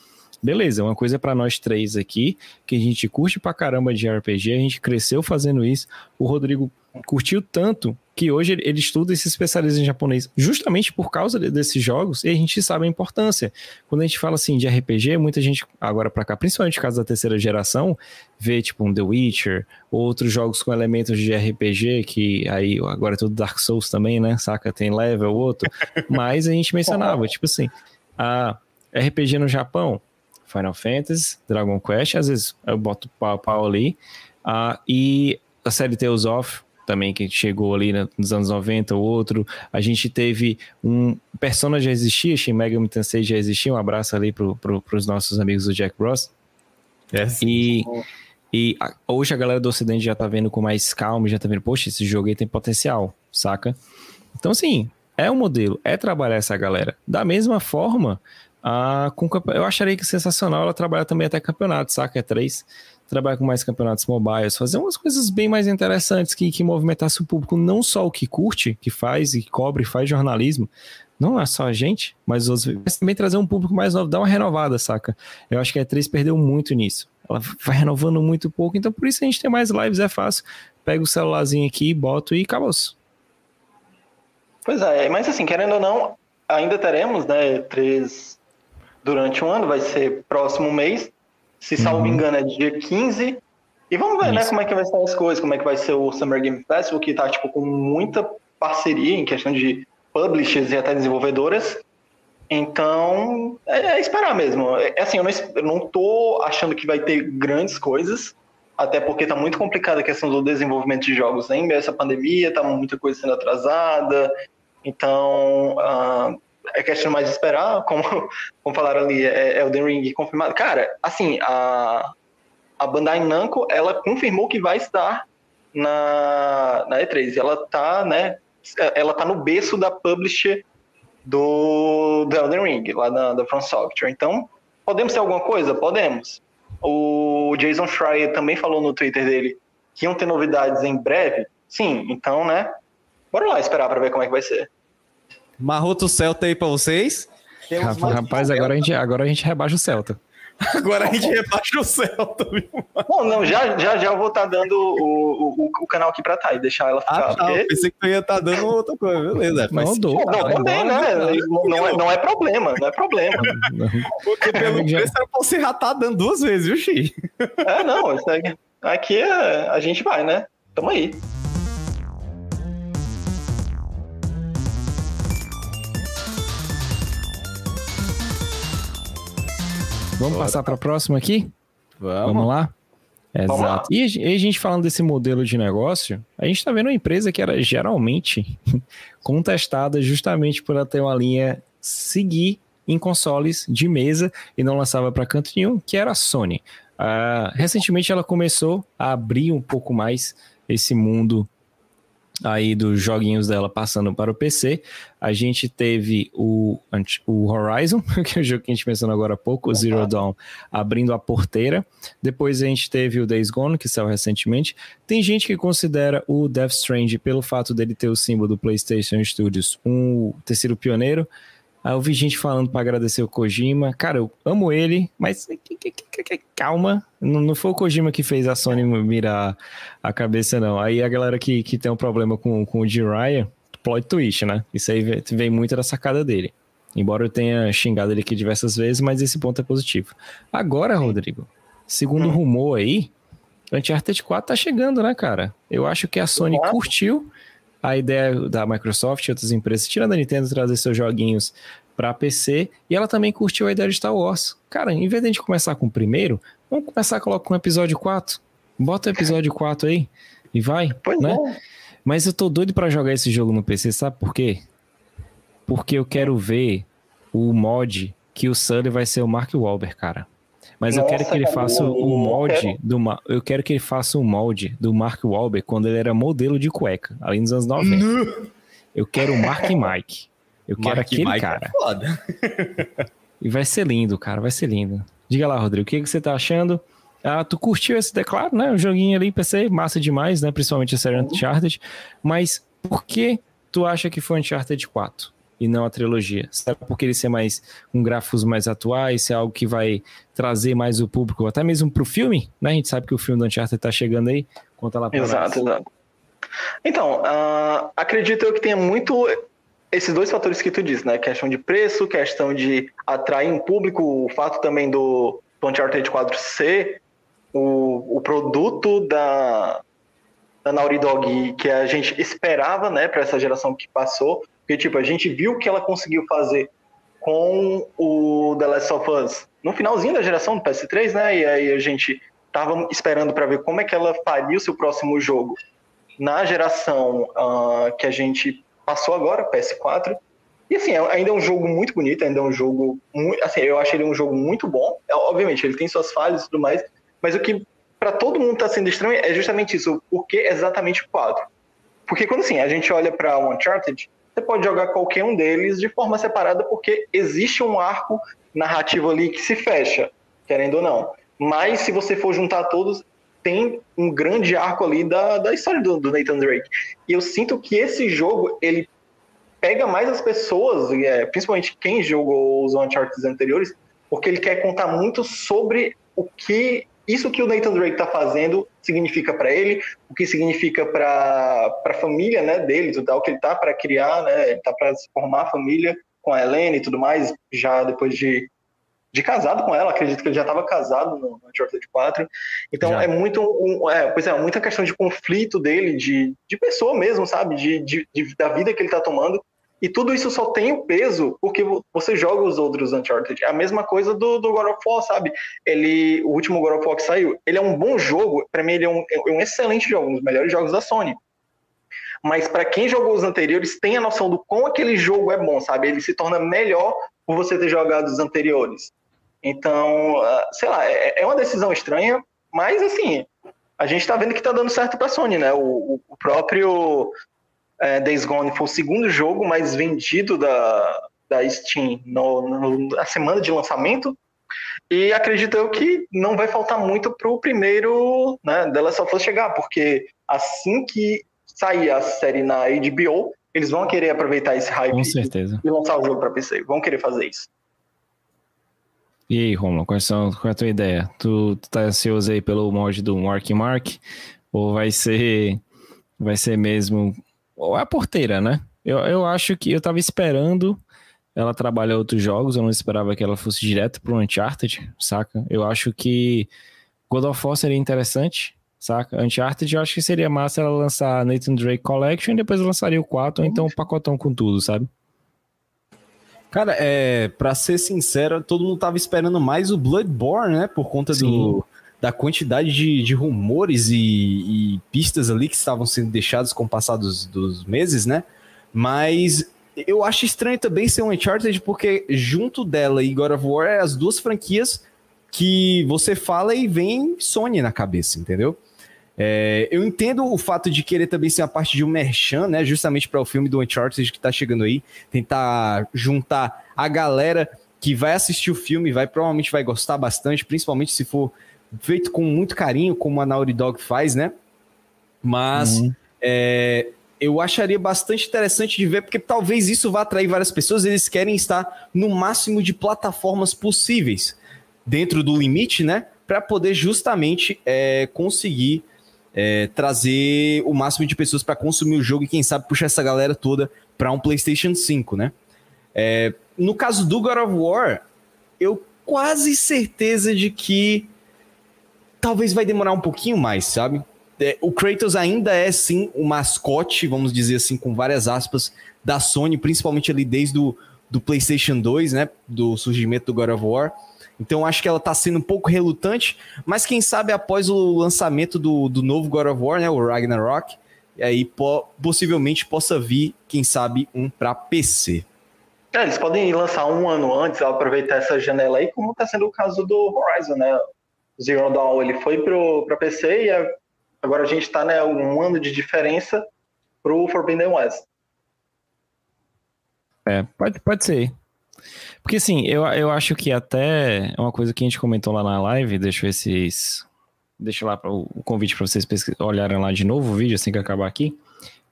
beleza, uma coisa para nós três aqui, que a gente curte pra caramba de RPG, a gente cresceu fazendo isso. O Rodrigo curtiu tanto que hoje ele estuda e se especializa em japonês justamente por causa desses jogos e a gente sabe a importância. Quando a gente fala assim de RPG, muita gente agora para cá, principalmente caso da terceira geração, vê tipo um The Witcher, outros jogos com elementos de RPG que aí agora é tudo Dark Souls também, né? Saca, tem level outro, mas a gente mencionava, [LAUGHS] tipo assim, a RPG no Japão, Final Fantasy, Dragon Quest, às vezes eu boto pau, pau ali. Uh, e a série Tales of, também, que chegou ali nos anos 90, o outro. A gente teve um. Persona já existia, Shin Megami Tensei já existia. Um abraço ali para pro, os nossos amigos do Jack Bros. Yes. E, e a, hoje a galera do Ocidente já tá vendo com mais calma, já tá vendo, poxa, esse jogo aí tem potencial, saca? Então, assim, é um modelo, é trabalhar essa galera. Da mesma forma, Ah, com, eu acharia que sensacional ela trabalhar também até campeonato, saca? É três. Trabalhar com mais campeonatos mobiles, fazer umas coisas bem mais interessantes que, que movimentasse o público, não só o que curte, que faz e cobre, faz jornalismo, não é só a gente, mas os mas também trazer um público mais novo, dar uma renovada, saca? Eu acho que a E3 perdeu muito nisso. Ela vai renovando muito pouco, então por isso a gente tem mais lives, é fácil. Pega o celularzinho aqui, boto e acabou-se. Pois é, mas assim, querendo ou não, ainda teremos, né, três durante um ano, vai ser próximo mês. Se salvo uhum. engano, é dia 15. E vamos ver, né, Isso. né, como é que vai ser as coisas, como é que vai ser o Summer Game Festival, que tá, tipo, com muita parceria em questão de publishers e até desenvolvedoras. Então, é, é esperar mesmo. É, assim, eu não, eu não tô achando que vai ter grandes coisas, até porque tá muito complicada a questão do desenvolvimento de jogos em essa pandemia, tá muita coisa sendo atrasada, então, uh, é questão mais de esperar, como, [LAUGHS] como falaram ali, é, é The Ring confirmado. Cara, assim, a, a Bandai Namco, ela confirmou que vai estar na, na E3. Ela tá, né, ela tá no berço da publisher do, do Elden Ring, lá da, da From Software. Então, podemos ter alguma coisa? Podemos. O Jason Schreier também falou no Twitter dele que iam ter novidades em breve. Sim, então, né, bora lá esperar para ver como é que vai ser. Marroto Celta aí pra vocês. Rapaz, agora a, gente, agora a gente rebaixa o Celta. [LAUGHS] Agora a gente rebaixa o Celta, viu? Não, não, já, já, já eu vou estar tá dando o, o, o, canal aqui pra Thay, deixar ela ficar. Ah, tá, porque... pensei que tu ia estar tá dando outra coisa, beleza. Não, mas, dou. Não, não também, né? Não, não, é, não é problema, não é problema. Porque [LAUGHS] pelo preço era pra você já tá dando duas vezes, viu, Xi? É, não, aqui é, a gente vai, né? Tamo aí. Vamos Bora. passar para a próxima aqui? Vamos. Vamos lá? Exato. Vamos lá. E a gente falando desse modelo de negócio, a gente está vendo uma empresa que era geralmente [LAUGHS] contestada justamente por ela ter uma linha seguir em consoles de mesa e não lançava para canto nenhum, que era a Sony. Uh, recentemente ela começou a abrir um pouco mais esse mundo aí dos joguinhos dela passando para o PC. A gente teve o, o Horizon, [LAUGHS] que é o jogo que a gente mencionou agora há pouco, o Zero Dawn, abrindo a porteira. Depois a gente teve o Days Gone, que saiu recentemente. Tem gente que considera o Death Strange, pelo fato dele ter o símbolo do PlayStation Studios, um terceiro pioneiro. Aí eu vi gente falando para agradecer o Kojima. Cara, eu amo ele, mas calma. Não, não foi o Kojima que fez a Sony mirar a cabeça, não. Aí a galera que, que tem um problema com, com o Jiraiya, plot twist, né? Isso aí vem muito da sacada dele. Embora eu tenha xingado ele aqui diversas vezes, mas esse ponto é positivo. Agora, Rodrigo, segundo hum. rumor aí, Uncharted 4 tá chegando, né, cara? Eu acho que a Sony curtiu a ideia da Microsoft e outras empresas, tirando a Nintendo, trazer seus joguinhos para PC, e ela também curtiu a ideia de Star Wars. Cara, em vez de a gente começar com o primeiro, vamos começar com o episódio 4. Bota o episódio 4 aí e vai, pois né? É. Mas eu tô doido para jogar esse jogo no PC, sabe por quê? Porque eu quero ver o mod que o Sully vai ser o Mark Wahlberg, cara. Mas Nossa, eu quero que ele faça o molde do eu quero que ele faça o molde do Mark Wahlberg quando ele era modelo de cueca, ali nos anos 90. eu quero o Mark [LAUGHS] Mike. Eu quero Mark aquele Mike é cara. É foda. [LAUGHS] e vai ser lindo, cara, vai ser lindo. Diga lá, Rodrigo, o que, que você tá achando? Ah, tu curtiu esse declaro, né? O joguinho ali, PC, massa demais, né? Principalmente a série Uncharted. Mas por que tu acha que foi Uncharted 4? E não a trilogia? Será porque ele ser mais com gráficos mais atuais, se é algo que vai trazer mais o público, até mesmo para o filme, né? A gente sabe que o filme do Uncharted está chegando aí. Conta lá para Exato, nós. exato. Então, uh, acredito eu que tenha muito esses dois fatores que tu disse, né? Questão de preço, questão de atrair um público, o fato também do, do Uncharted 4 ser o, o produto da, da Naughty Dog que a gente esperava, né, para essa geração que passou, porque, tipo, a gente viu o que ela conseguiu fazer com o The Last of Us no finalzinho da geração do PS3, né? E aí a gente tava esperando para ver como é que ela faria o seu próximo jogo na geração uh, que a gente passou agora, PS4. E assim, é, ainda é um jogo muito bonito, ainda é um jogo. Muito, assim, eu acho ele um jogo muito bom. É, obviamente, ele tem suas falhas e tudo mais, mas o que para todo mundo tá sendo estranho é justamente isso. Por que exatamente o 4? Porque quando assim, a gente olha para Uncharted, você pode jogar qualquer um deles de forma separada, porque existe um arco narrativo ali que se fecha, querendo ou não. Mas se você for juntar todos, tem um grande arco ali da, da história do, do Nathan Drake. E eu sinto que esse jogo, ele pega mais as pessoas, é, principalmente quem jogou os Uncharted anteriores, porque ele quer contar muito sobre o que isso que o Nathan Drake está fazendo significa para ele, o que significa para a família né, dele, tudo o que ele está para criar, né, ele está para formar a família com a Helena e tudo mais, já depois de, de casado com ela, acredito que ele já estava casado no, no Uncharted 4. Então já. é muito um, é, pois é, muita questão de conflito dele, de, de pessoa mesmo, sabe? De, de, de da vida que ele está tomando e tudo isso só tem o peso porque você joga os outros Uncharted. É a mesma coisa do, do God of War, sabe? Ele, o último God of War que saiu, ele é um bom jogo. Para mim, ele é um, é um excelente jogo, um dos melhores jogos da Sony. Mas para quem jogou os anteriores, tem a noção do quão aquele jogo é bom, sabe? Ele se torna melhor por você ter jogado os anteriores. Então, ah, sei lá, é, é uma decisão estranha, mas assim, a gente tá vendo que tá dando certo pra Sony, né? O, o próprio é, Days Gone foi o segundo jogo mais vendido da, da Steam no, no, na semana de lançamento. E acredito eu que não vai faltar muito para o primeiro né, The Last of Us chegar, porque assim que sair a série na HBO, eles vão querer aproveitar esse hype Com certeza. e lançar o jogo para PC. Vão querer fazer isso. E aí, Romulo, qual, são, qual é a tua ideia? Tu, tu tá ansioso aí pelo mod do Mark Mark? Ou vai ser, vai ser mesmo ou é a porteira, né? Eu, eu acho que eu tava esperando ela trabalhar outros jogos, eu não esperava que ela fosse direto pro Uncharted, saca? Eu acho que God of War seria interessante, saca? Uncharted eu acho que seria massa ela lançar Nathan Drake Collection e depois lançaria o 4, ou então um pacotão com tudo, sabe? Cara, é, pra ser sincero, todo mundo tava esperando mais o Bloodborne, né? Por conta Sim. do da quantidade de, de rumores e, e, pistas ali que estavam sendo deixadas com o passar dos, dos meses, né? Mas eu acho estranho também ser um Uncharted, porque junto dela e God of War é as duas franquias que você fala e vem Sony na cabeça, entendeu? É, eu entendo o fato de querer também ser a parte de um merchan, né? Justamente para o filme do Uncharted que tá chegando aí, tentar juntar a galera que vai assistir o filme, vai provavelmente vai gostar bastante, principalmente se for feito com muito carinho, como a Naughty Dog faz, né? Mas uhum. é, eu acharia bastante interessante de ver, porque talvez isso vá atrair várias pessoas. Eles querem estar no máximo de plataformas possíveis, dentro do limite, né? Para poder justamente é, conseguir é, trazer o máximo de pessoas para consumir o jogo e, quem sabe, puxar essa galera toda para um PlayStation 5, né? É, no caso do God of War, eu quase certeza de que talvez vai demorar um pouquinho mais, sabe? É, o Kratos ainda é sim o mascote, vamos dizer assim, com várias aspas, da Sony, principalmente ali desde o do PlayStation 2, né? Do surgimento do God of War. Então acho que ela tá sendo um pouco relutante, mas quem sabe após o lançamento do, do novo God of War, né? O Ragnarok, e aí po possivelmente possa vir, quem sabe, um para PC. É, eles podem lançar um ano antes, aproveitar essa janela aí, como está sendo o caso do Horizon, né? Zero Dawn ele foi para PC e é, agora a gente está né, um ano de diferença para o Forbidden West. É, pode, pode ser. Porque assim, eu, eu acho que até é uma coisa que a gente comentou lá na live, deixa se. Deixa lá o convite para vocês olharem lá de novo o vídeo assim que acabar aqui.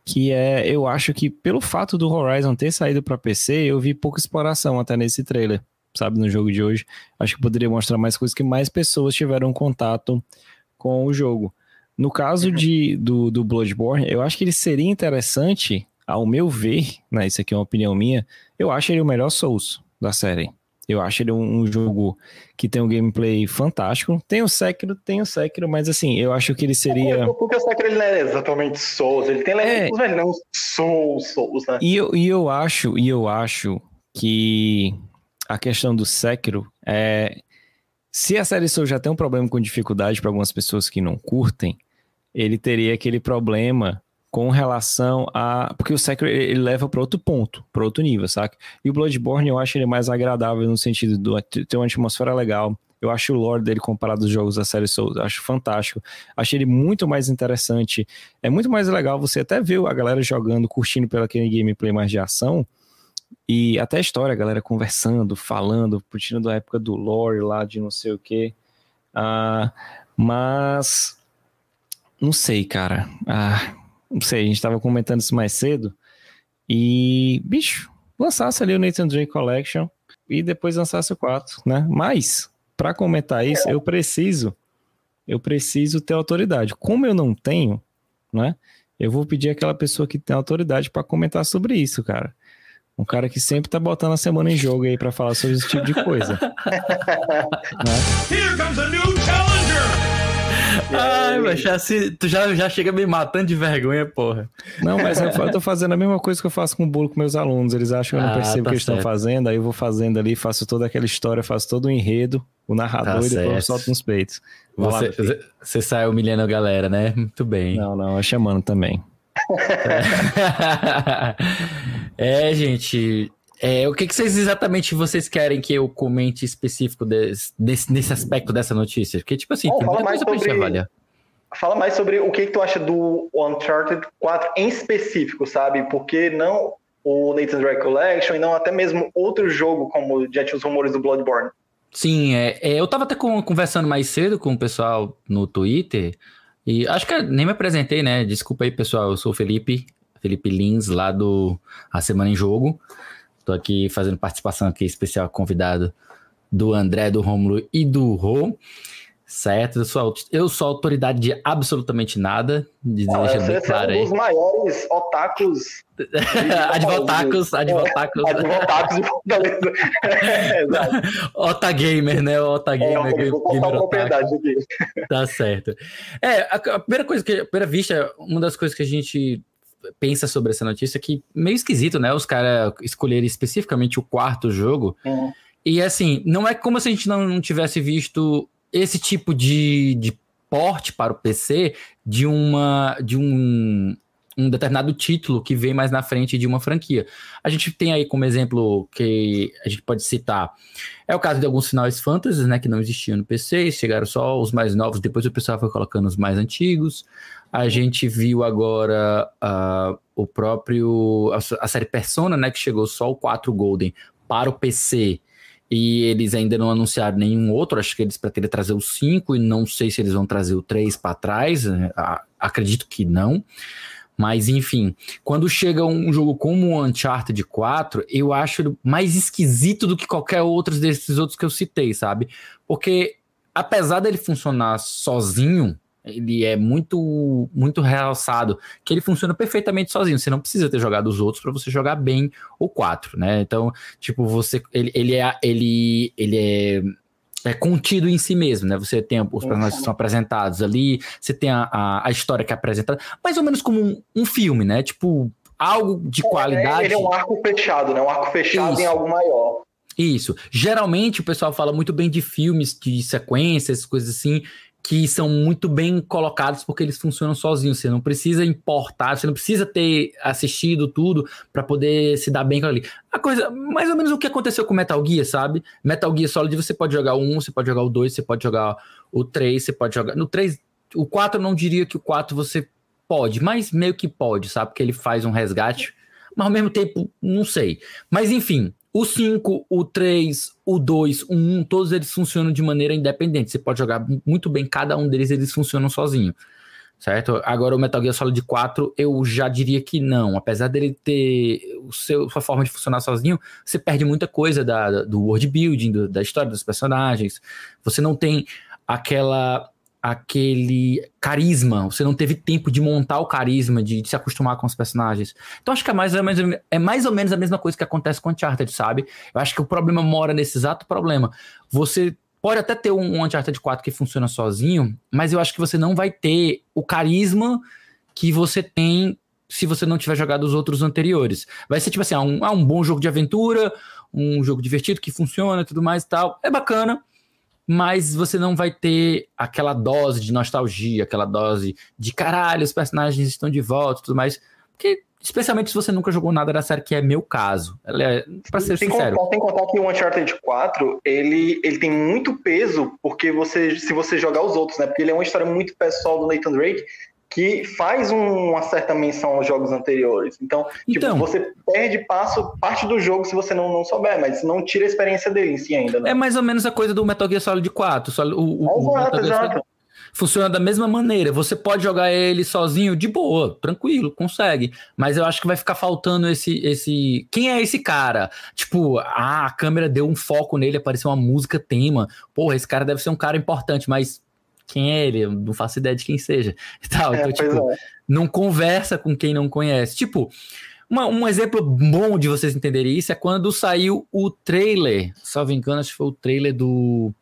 Que é, eu acho que pelo fato do Horizon ter saído para PC, eu vi pouca exploração até nesse trailer sabe, no jogo de hoje. Acho que poderia mostrar mais coisas que mais pessoas tiveram contato com o jogo. No caso uhum. de, do, do Bloodborne, eu acho que ele seria interessante, ao meu ver, né, isso aqui é uma opinião minha, eu acho ele o melhor Souls da série. Eu acho ele um, um, jogo que tem um gameplay fantástico. Tem o Sekiro, tem o Sekiro, mas assim, eu acho que ele seria. Porque o Sekiro ele não é exatamente Souls, ele tem elementos, é... não Souls, Souls, né? E eu, e eu acho, e eu acho que a questão do Sekiro é. Se a série Soul já tem um problema com dificuldade para algumas pessoas que não curtem, ele teria aquele problema com relação a. Porque o Sekiro ele leva para outro ponto, para outro nível, saca? E o Bloodborne eu acho ele mais agradável no sentido de ter uma atmosfera legal. Eu acho o lore dele comparado aos jogos da série Souls, acho fantástico. Achei ele muito mais interessante. É muito mais legal você até ver a galera jogando, curtindo pelo aquele gameplay mais de ação. E até a história, a galera conversando, falando, curtindo da época do lore lá, de não sei o quê. Ah, mas. Não sei, cara. Ah, não sei, a gente tava comentando isso mais cedo. E, bicho, lançasse ali o Nathan Drake Collection e depois lançasse o 4, né? Mas, para comentar isso, eu preciso, eu preciso ter autoridade. Como eu não tenho, né? Eu vou pedir aquela pessoa que tem autoridade para comentar sobre isso, cara. Um cara que sempre tá botando a semana em jogo aí para falar sobre esse tipo de coisa. [LAUGHS] né? Here comes a new challenger! Ai, mas já se, tu já, já chega me matando de vergonha, porra. Não, mas eu, eu tô fazendo a mesma coisa que eu faço com o bolo com meus alunos. Eles acham que eu não ah, percebo tá o que eles estão fazendo, aí eu vou fazendo ali, faço toda aquela história, faço todo o enredo, o narrador tá e depois eu solto nos peitos. Você, lá, você sai humilhando a galera, né? Muito bem. Não, não, é chamando também. [LAUGHS] é, gente. É, o que, que vocês exatamente vocês querem que eu comente específico desse, desse, nesse aspecto dessa notícia? Porque, tipo assim, Bom, tem muita coisa sobre, avaliar. Fala mais sobre o que, que tu acha do Uncharted 4 em específico, sabe? Porque não o Nathan's Drake Collection e não até mesmo outro jogo, como já tinha os rumores do Bloodborne. Sim, é, é, eu tava até com, conversando mais cedo com o pessoal no Twitter, e acho que nem me apresentei, né? Desculpa aí, pessoal, eu sou o Felipe, Felipe Lins, lá do A Semana em Jogo. Estou aqui fazendo participação aqui especial convidado do André, do Romulo e do Rô. Certo, eu sou, eu sou autoridade de absolutamente nada. De ah, deixa bem claro é um dos maiores otakus. advotacos, advotacos. advotacos de Fortaleza. [LAUGHS] Otagamer, né? Otagamer. É, propriedade aqui. Tá certo. É, a, primeira coisa que, a primeira vista, uma das coisas que a gente pensa sobre essa notícia que meio esquisito, né? Os caras escolherem especificamente o quarto jogo. É. E assim, não é como se a gente não, não tivesse visto esse tipo de, de porte para o PC de uma de um, um determinado título que vem mais na frente de uma franquia. A gente tem aí como exemplo que a gente pode citar é o caso de alguns finais fantasy, né, que não existiam no PC, chegaram só os mais novos, depois o pessoal foi colocando os mais antigos. A gente viu agora uh, o próprio. A, a, série Persona, né? Que chegou só o 4 Golden para o PC. E eles ainda não anunciaram nenhum outro. Acho que eles pretendem trazer o 5 e não sei se eles vão trazer o 3 para trás. Né, acredito que não. Mas enfim, quando chega um jogo como o Uncharted 4, eu acho mais esquisito do que qualquer outro desses outros que eu citei, sabe? Porque apesar dele funcionar sozinho, ele é muito muito realçado, que ele funciona perfeitamente sozinho. Você não precisa ter jogado os outros para você jogar bem o 4, né? Então, tipo, você ele, ele é ele ele é é contido em si mesmo, né? Você tem os personagens que são apresentados ali, você tem a, a, a história que é apresentada, mais ou menos como um, um filme, né? Tipo, algo de é, qualidade. Ele é um arco fechado, né? Um arco fechado Isso. em algo maior. Isso. Geralmente o pessoal fala muito bem de filmes, de sequências, coisas assim, que são muito bem colocados porque eles funcionam sozinhos. Você não precisa importar, você não precisa ter assistido tudo para poder se dar bem com ali. A coisa, mais ou menos o que aconteceu com Metal Gear, sabe? Metal Gear Solid você pode jogar o 1, você pode jogar o 2, você pode jogar o 3, você pode jogar. No 3, o 4 eu não diria que o 4 você pode, mas meio que pode, sabe? Porque ele faz um resgate, mas ao mesmo tempo, não sei. Mas enfim, o 5, o 3, o 2, o 1, todos eles funcionam de maneira independente. Você pode jogar muito bem, cada um deles eles funcionam sozinho. Certo? Agora o Metal Gear Solid 4, eu já diria que não. Apesar dele ter o seu, sua forma de funcionar sozinho, você perde muita coisa da, do world building, do, da história dos personagens. Você não tem aquela aquele carisma, você não teve tempo de montar o carisma, de, de, se acostumar com os personagens. Então acho que é mais, ou menos, é mais ou menos a mesma coisa que acontece com Uncharted, sabe? Eu acho que o problema mora nesse exato problema. Você pode até ter um, Uncharted 4 que funciona sozinho, mas eu acho que você não vai ter o carisma que você tem se você não tiver jogado os outros anteriores. Vai ser tipo assim, ah, um, ah, um bom jogo de aventura, um jogo divertido que funciona tudo mais e tal. É bacana, mas você não vai ter aquela dose de nostalgia, aquela dose de caralho, os personagens estão de volta e tudo mais. Porque Especialmente se você nunca jogou nada da série, que é meu caso. É, pra ser Sem sincero. contar, sem contar que o Uncharted 4, ele, ele tem muito peso porque você, se você jogar os outros, né? Porque ele é uma história muito pessoal do Nathan Drake que faz um- uma certa menção aos jogos anteriores. Então, Então. tipo, você perde passo, parte do jogo se você não, não souber, mas não tira a experiência dele em si ainda, né? É mais ou menos a coisa do Metal Gear Solid 4. Só- O, o- o Exato, Solid exato. funciona da mesma maneira. Você pode jogar ele sozinho de boa, tranquilo, consegue. Mas eu acho que vai ficar faltando esse. esse... Quem é esse cara? Tipo, ah, a câmera deu um foco nele, apareceu uma música tema. Porra, esse cara deve ser um cara importante, mas. Quem é ele? Eu não faço ideia de quem seja. E tal. [LAUGHS] É, Então, tipo, é. não conversa com quem não conhece. Tipo, uma- um exemplo bom de vocês entenderem isso é quando saiu o trailer, salvo engano, acho que foi o trailer do,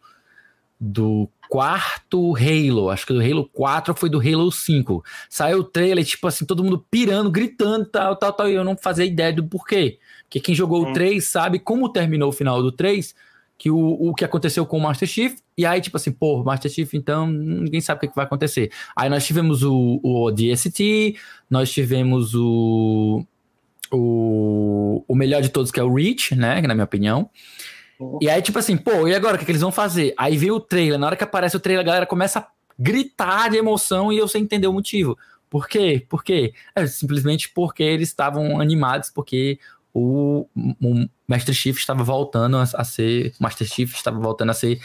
do quarto Halo, acho que do Halo 4 foi do Halo 5. Saiu o trailer, tipo assim, todo mundo pirando, gritando, tal, tal, tal, e eu não fazia ideia do porquê. Porque quem jogou o Hum. 3 sabe como terminou o final do 3, que o, o que aconteceu com o Master Chief, e aí, tipo assim, pô, Master Chief, então ninguém sabe o que, que vai acontecer. Aí nós tivemos o, o DST, nós tivemos o, o, o melhor de todos, que é o Reach, né? Que na minha opinião. Uhum. E aí, tipo assim, pô, e agora o que, que eles vão fazer? Aí veio o trailer, na hora que aparece o trailer, a galera começa a gritar de emoção e eu sem entender o motivo. Por quê? Por quê? É simplesmente porque eles estavam animados, porque o, o Master Chief estava voltando a, a ser. Master Chief estava voltando a ser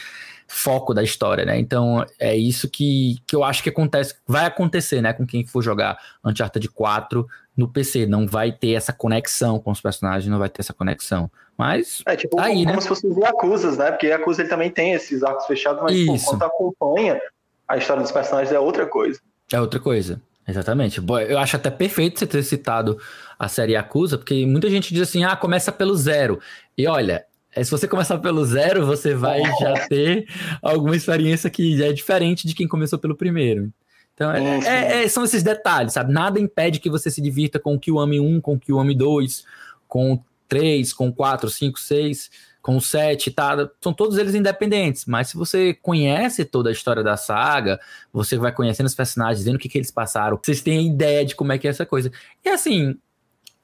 foco da história, né? Então é isso que, que eu acho que acontece, vai acontecer, né? Com quem for jogar Uncharted 4 no PC. Não vai ter essa conexão com os personagens, não vai ter essa conexão. Mas É tipo Aí, como né? se fosse os Yakuzas, né? Porque Yakuza ele também tem esses arcos fechados, mas pô, Isso. quando tu acompanha a história dos personagens é outra coisa. É outra coisa. Exatamente. Boa, Eu acho até perfeito você ter citado a série Yakuza, porque muita gente diz assim: ah, começa pelo zero. E olha, é, se você começar pelo zero, você vai [LAUGHS] já ter alguma experiência que é diferente de quem começou pelo primeiro. Então, é- sim. é- é- são esses detalhes, sabe? Nada impede que você se divirta com o Kiwami 1, com o Kiwami 2, com o 3, com o 4, 5, 6, com o 7, tá? São todos eles independentes, mas se você conhece toda a história da saga, você vai conhecendo os personagens, vendo o que, que eles passaram, vocês têm ideia de como é que é essa coisa. E assim,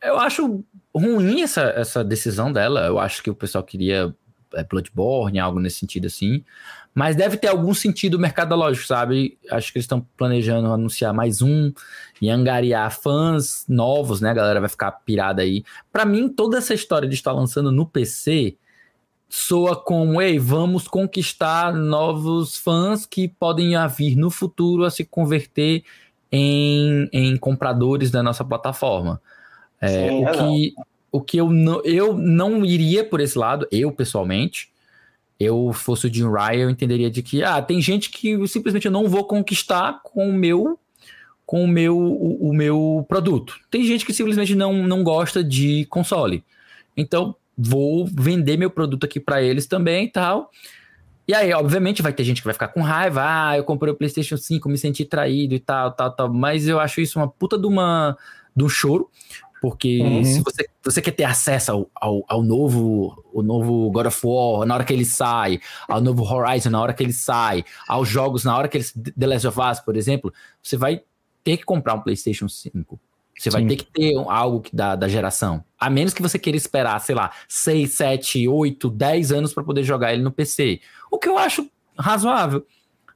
eu acho ruim essa, essa decisão dela. Eu acho que o pessoal queria é, Bloodborne, algo nesse sentido assim. Mas deve ter algum sentido mercadológico, sabe? Acho que eles estão planejando anunciar mais um e angariar fãs novos, né? A galera vai ficar pirada aí. Pra mim, toda essa história de estar lançando no PC soa como, ei, vamos conquistar novos fãs que podem vir no futuro a se converter em, em compradores da nossa plataforma. É, Sim, o, exato. que, o que eu não, eu não iria por esse lado, eu pessoalmente, eu fosse o Jim Ryan, eu entenderia de que, ah, tem gente que eu simplesmente eu não vou conquistar com o meu com o meu, o, o meu produto. Tem gente que simplesmente não, não gosta de console. Então, vou vender meu produto aqui para eles também e tal. E aí, obviamente, vai ter gente que vai ficar com raiva. Ah, eu comprei o PlayStation 5, me senti traído e tal, tal, tal. Mas eu acho isso uma puta de, uma, de um choro. Porque Uhum. se você, você quer ter acesso ao, ao, ao novo, o novo God of War na hora que ele sai, ao novo Horizon na hora que ele sai, aos jogos na hora que eles. The Last of Us, por exemplo, você vai ter que comprar um PlayStation 5. Você vai Sim. ter que ter algo que da, da geração. A menos que você queira esperar, sei lá, 6, 7, 8, 10 anos para poder jogar ele no PC. O que eu acho razoável.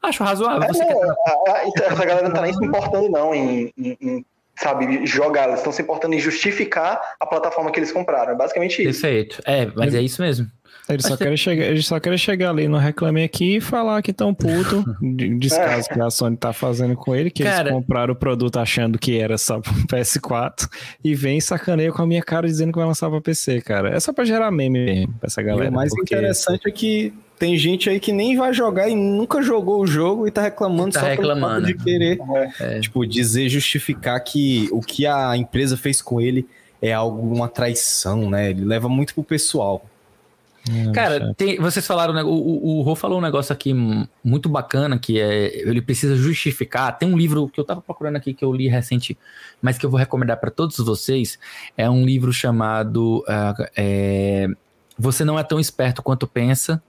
Acho razoável. É, Você quer- não, a- a- essa galera não tá nem se importando, não, em, em- em, sabe, jogar. Eles estão se importando em justificar a plataforma que eles compraram. É basicamente isso. Perfeito. É, mas é isso mesmo. Eles só, querem chegar, eles só querem chegar ali no Reclame Aqui e falar que estão puto de descaso que a Sony tá fazendo com ele, que Cara- eles compraram o produto achando que era só pro [LAUGHS] PS4 e vem e sacaneia com a minha cara dizendo que vai lançar pra PC, cara. É só pra gerar meme mesmo pra essa E galera. o mais porque- interessante é que tem gente aí que nem vai jogar e nunca jogou o jogo e tá reclamando Tá só reclamando. pelo fato de querer, É. tipo, dizer, justificar que o que a empresa fez com ele é algo, uma traição, né? Ele leva muito pro pessoal. Cara, tem- vocês falaram, né, o, o, o Rô falou um negócio aqui muito bacana, que é, ele precisa justificar. Tem um livro que eu tava procurando aqui, que eu li recente, mas que eu vou recomendar para todos vocês. É um livro chamado ah, é, Você Não É Tão Esperto Quanto Pensa,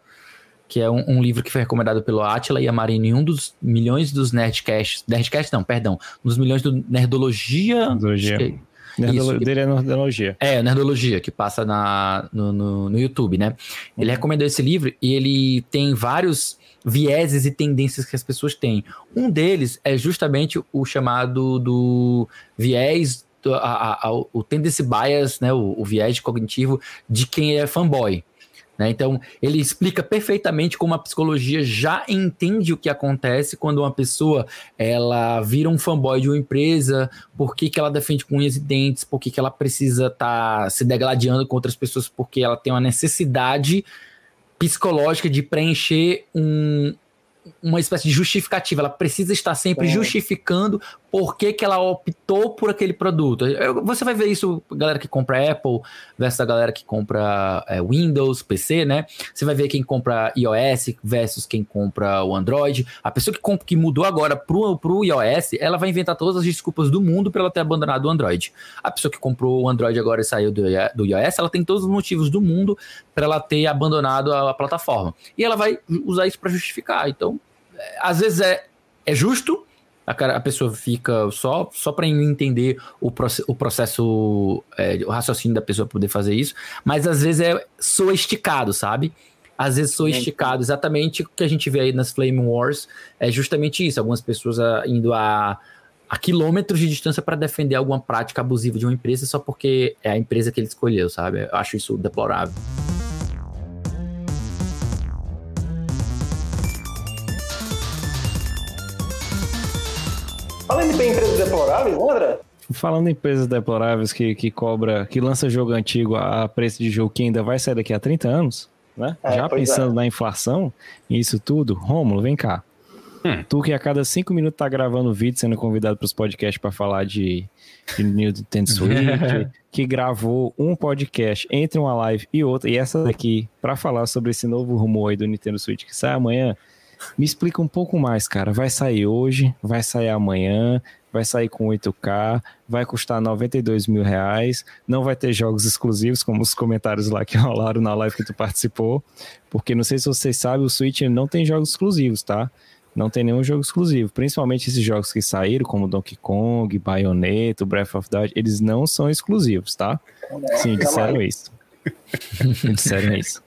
que é um, um livro que foi recomendado pelo Atila e a Marina em um dos milhões dos Nerdcasts. Nerdcast não, perdão. Um dos milhões do Nerdologia... Nerdologia. que- Nerdolo Isso. dele é Nerdologia. É, Nerdologia, que passa na, no, no, no YouTube, né? Ele recomendou esse livro e ele tem vários vieses e tendências que as pessoas têm. Um deles é justamente o chamado do viés, do, a, a, o tendency bias, né? O, o viés cognitivo de quem é fanboy. Né? Então, ele explica perfeitamente como a psicologia já entende o que acontece quando uma pessoa ela vira um fanboy de uma empresa, por que, que ela defende com unhas e dentes, por que, que ela precisa estar tá se degladiando com outras pessoas, porque ela tem uma necessidade psicológica de preencher um, uma espécie de justificativa. Ela precisa estar sempre É. justificando por que, que ela optou por aquele produto. Eu- Você vai ver isso, galera que compra Apple versus a galera que compra é, Windows, PC, né? Você vai ver quem compra iOS versus quem compra o Android. A pessoa que, compra, que mudou agora pro, pro iOS, ela vai inventar todas as desculpas do mundo para ela ter abandonado o Android. A pessoa que comprou o Android agora e saiu do, do iOS, ela tem todos os motivos do mundo para ela ter abandonado a, a plataforma. E ela vai usar isso para justificar. Então, é, às vezes é, é justo, a, cara- a pessoa fica só, só para entender o, proce- o processo, é, o raciocínio da pessoa poder fazer isso, mas às vezes é soa esticado, sabe? Às vezes soa esticado, exatamente o que a gente vê aí nas Flame Wars, é justamente isso, algumas pessoas ah, indo a, a quilômetros de distância para defender alguma prática abusiva de uma empresa só porque é a empresa que ele escolheu, sabe? Eu acho isso deplorável. Falando em empresas deploráveis, André? Falando em empresas deploráveis que, que cobra, que lança jogo antigo a preço de jogo que ainda vai sair daqui a 30 anos, né? É, Já pensando na inflação e isso tudo, Rômulo, vem cá. Hum. Tu que a cada cinco minutos tá gravando vídeo, sendo convidado para os podcasts para falar de, de Nintendo Switch, [LAUGHS] que gravou um podcast entre uma live e outra, e essa daqui, para falar sobre esse novo rumor aí do Nintendo Switch que sai amanhã, me explica um pouco mais, cara. Vai sair hoje, vai sair amanhã, vai sair com 8K, vai custar 92 mil reais, não vai ter jogos exclusivos, como os comentários lá que [LAUGHS] rolaram na live que tu participou, porque não sei se vocês sabem, o Switch não tem jogos exclusivos, tá? Não tem nenhum jogo exclusivo, principalmente esses jogos que saíram, como Donkey Kong, Bayonetta, Breath of the Wild, eles não são exclusivos, tá? Sim, disseram isso. [LAUGHS] disseram isso.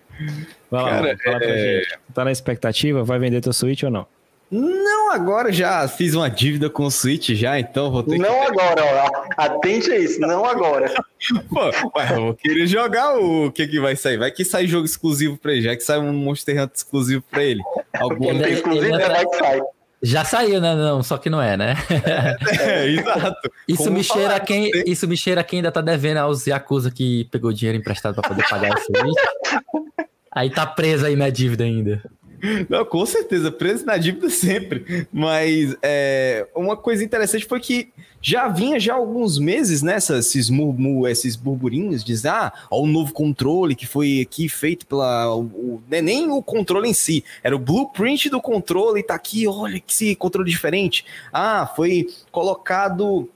Vai lá, Cara, Rômulo, fala pra é- gente. Tá na expectativa? Vai vender teu Switch ou não? Não, agora já fiz uma dívida com o Switch já, então vou ter Não agora, ó. Atente a isso, não agora. que. [LAUGHS] Pô, mas eu vou querer jogar o que que vai sair. Vai que sai jogo exclusivo pra ele, já que sai um Monster Hunter exclusivo pra ele. Algum Quem tem Ele- exclusivo ele é vai- que sai. Já saiu, né? Não, só que não é, né? É, exato. Isso Como me, cheira falar, a quem, isso me cheira quem ainda tá devendo aos Yakuza que pegou dinheiro emprestado pra poder pagar esse Switch. [LAUGHS] Aí tá preso aí na dívida ainda. Não, com certeza, preso na dívida sempre. Mas é, uma coisa interessante foi que já vinha já alguns meses, né, esses, murmu, esses burburinhos, diz, ah, ó, o novo controle que foi aqui feito pela... O, o- não é nem o controle em si, era o blueprint do controle, tá aqui, olha que controle diferente. Ah, foi colocado...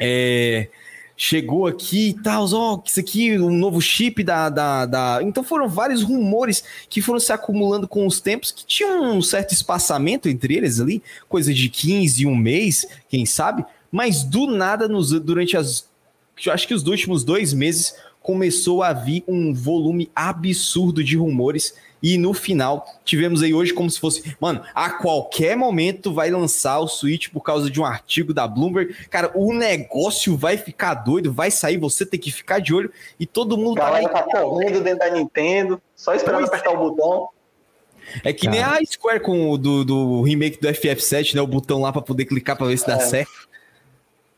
é, chegou aqui e tal, ó, isso aqui, um novo chip da, da, da... Então foram vários rumores que foram se acumulando com os tempos, que tinham um certo espaçamento entre eles ali, coisa de 15, um mês, quem sabe, mas do nada, nos, durante as... eu acho que os últimos dois meses, começou a vir um volume absurdo de rumores e no final tivemos aí hoje como se fosse, mano, a qualquer momento vai lançar o Switch por causa de um artigo da Bloomberg. Cara, o negócio vai ficar doido, vai sair, você tem que ficar de olho e todo mundo A tá galera tá correndo dentro da Nintendo, só esperando Pois apertar o botão. É que nem a Square com o do, do remake do FF7, né? O botão lá pra poder clicar pra ver se dá É. certo.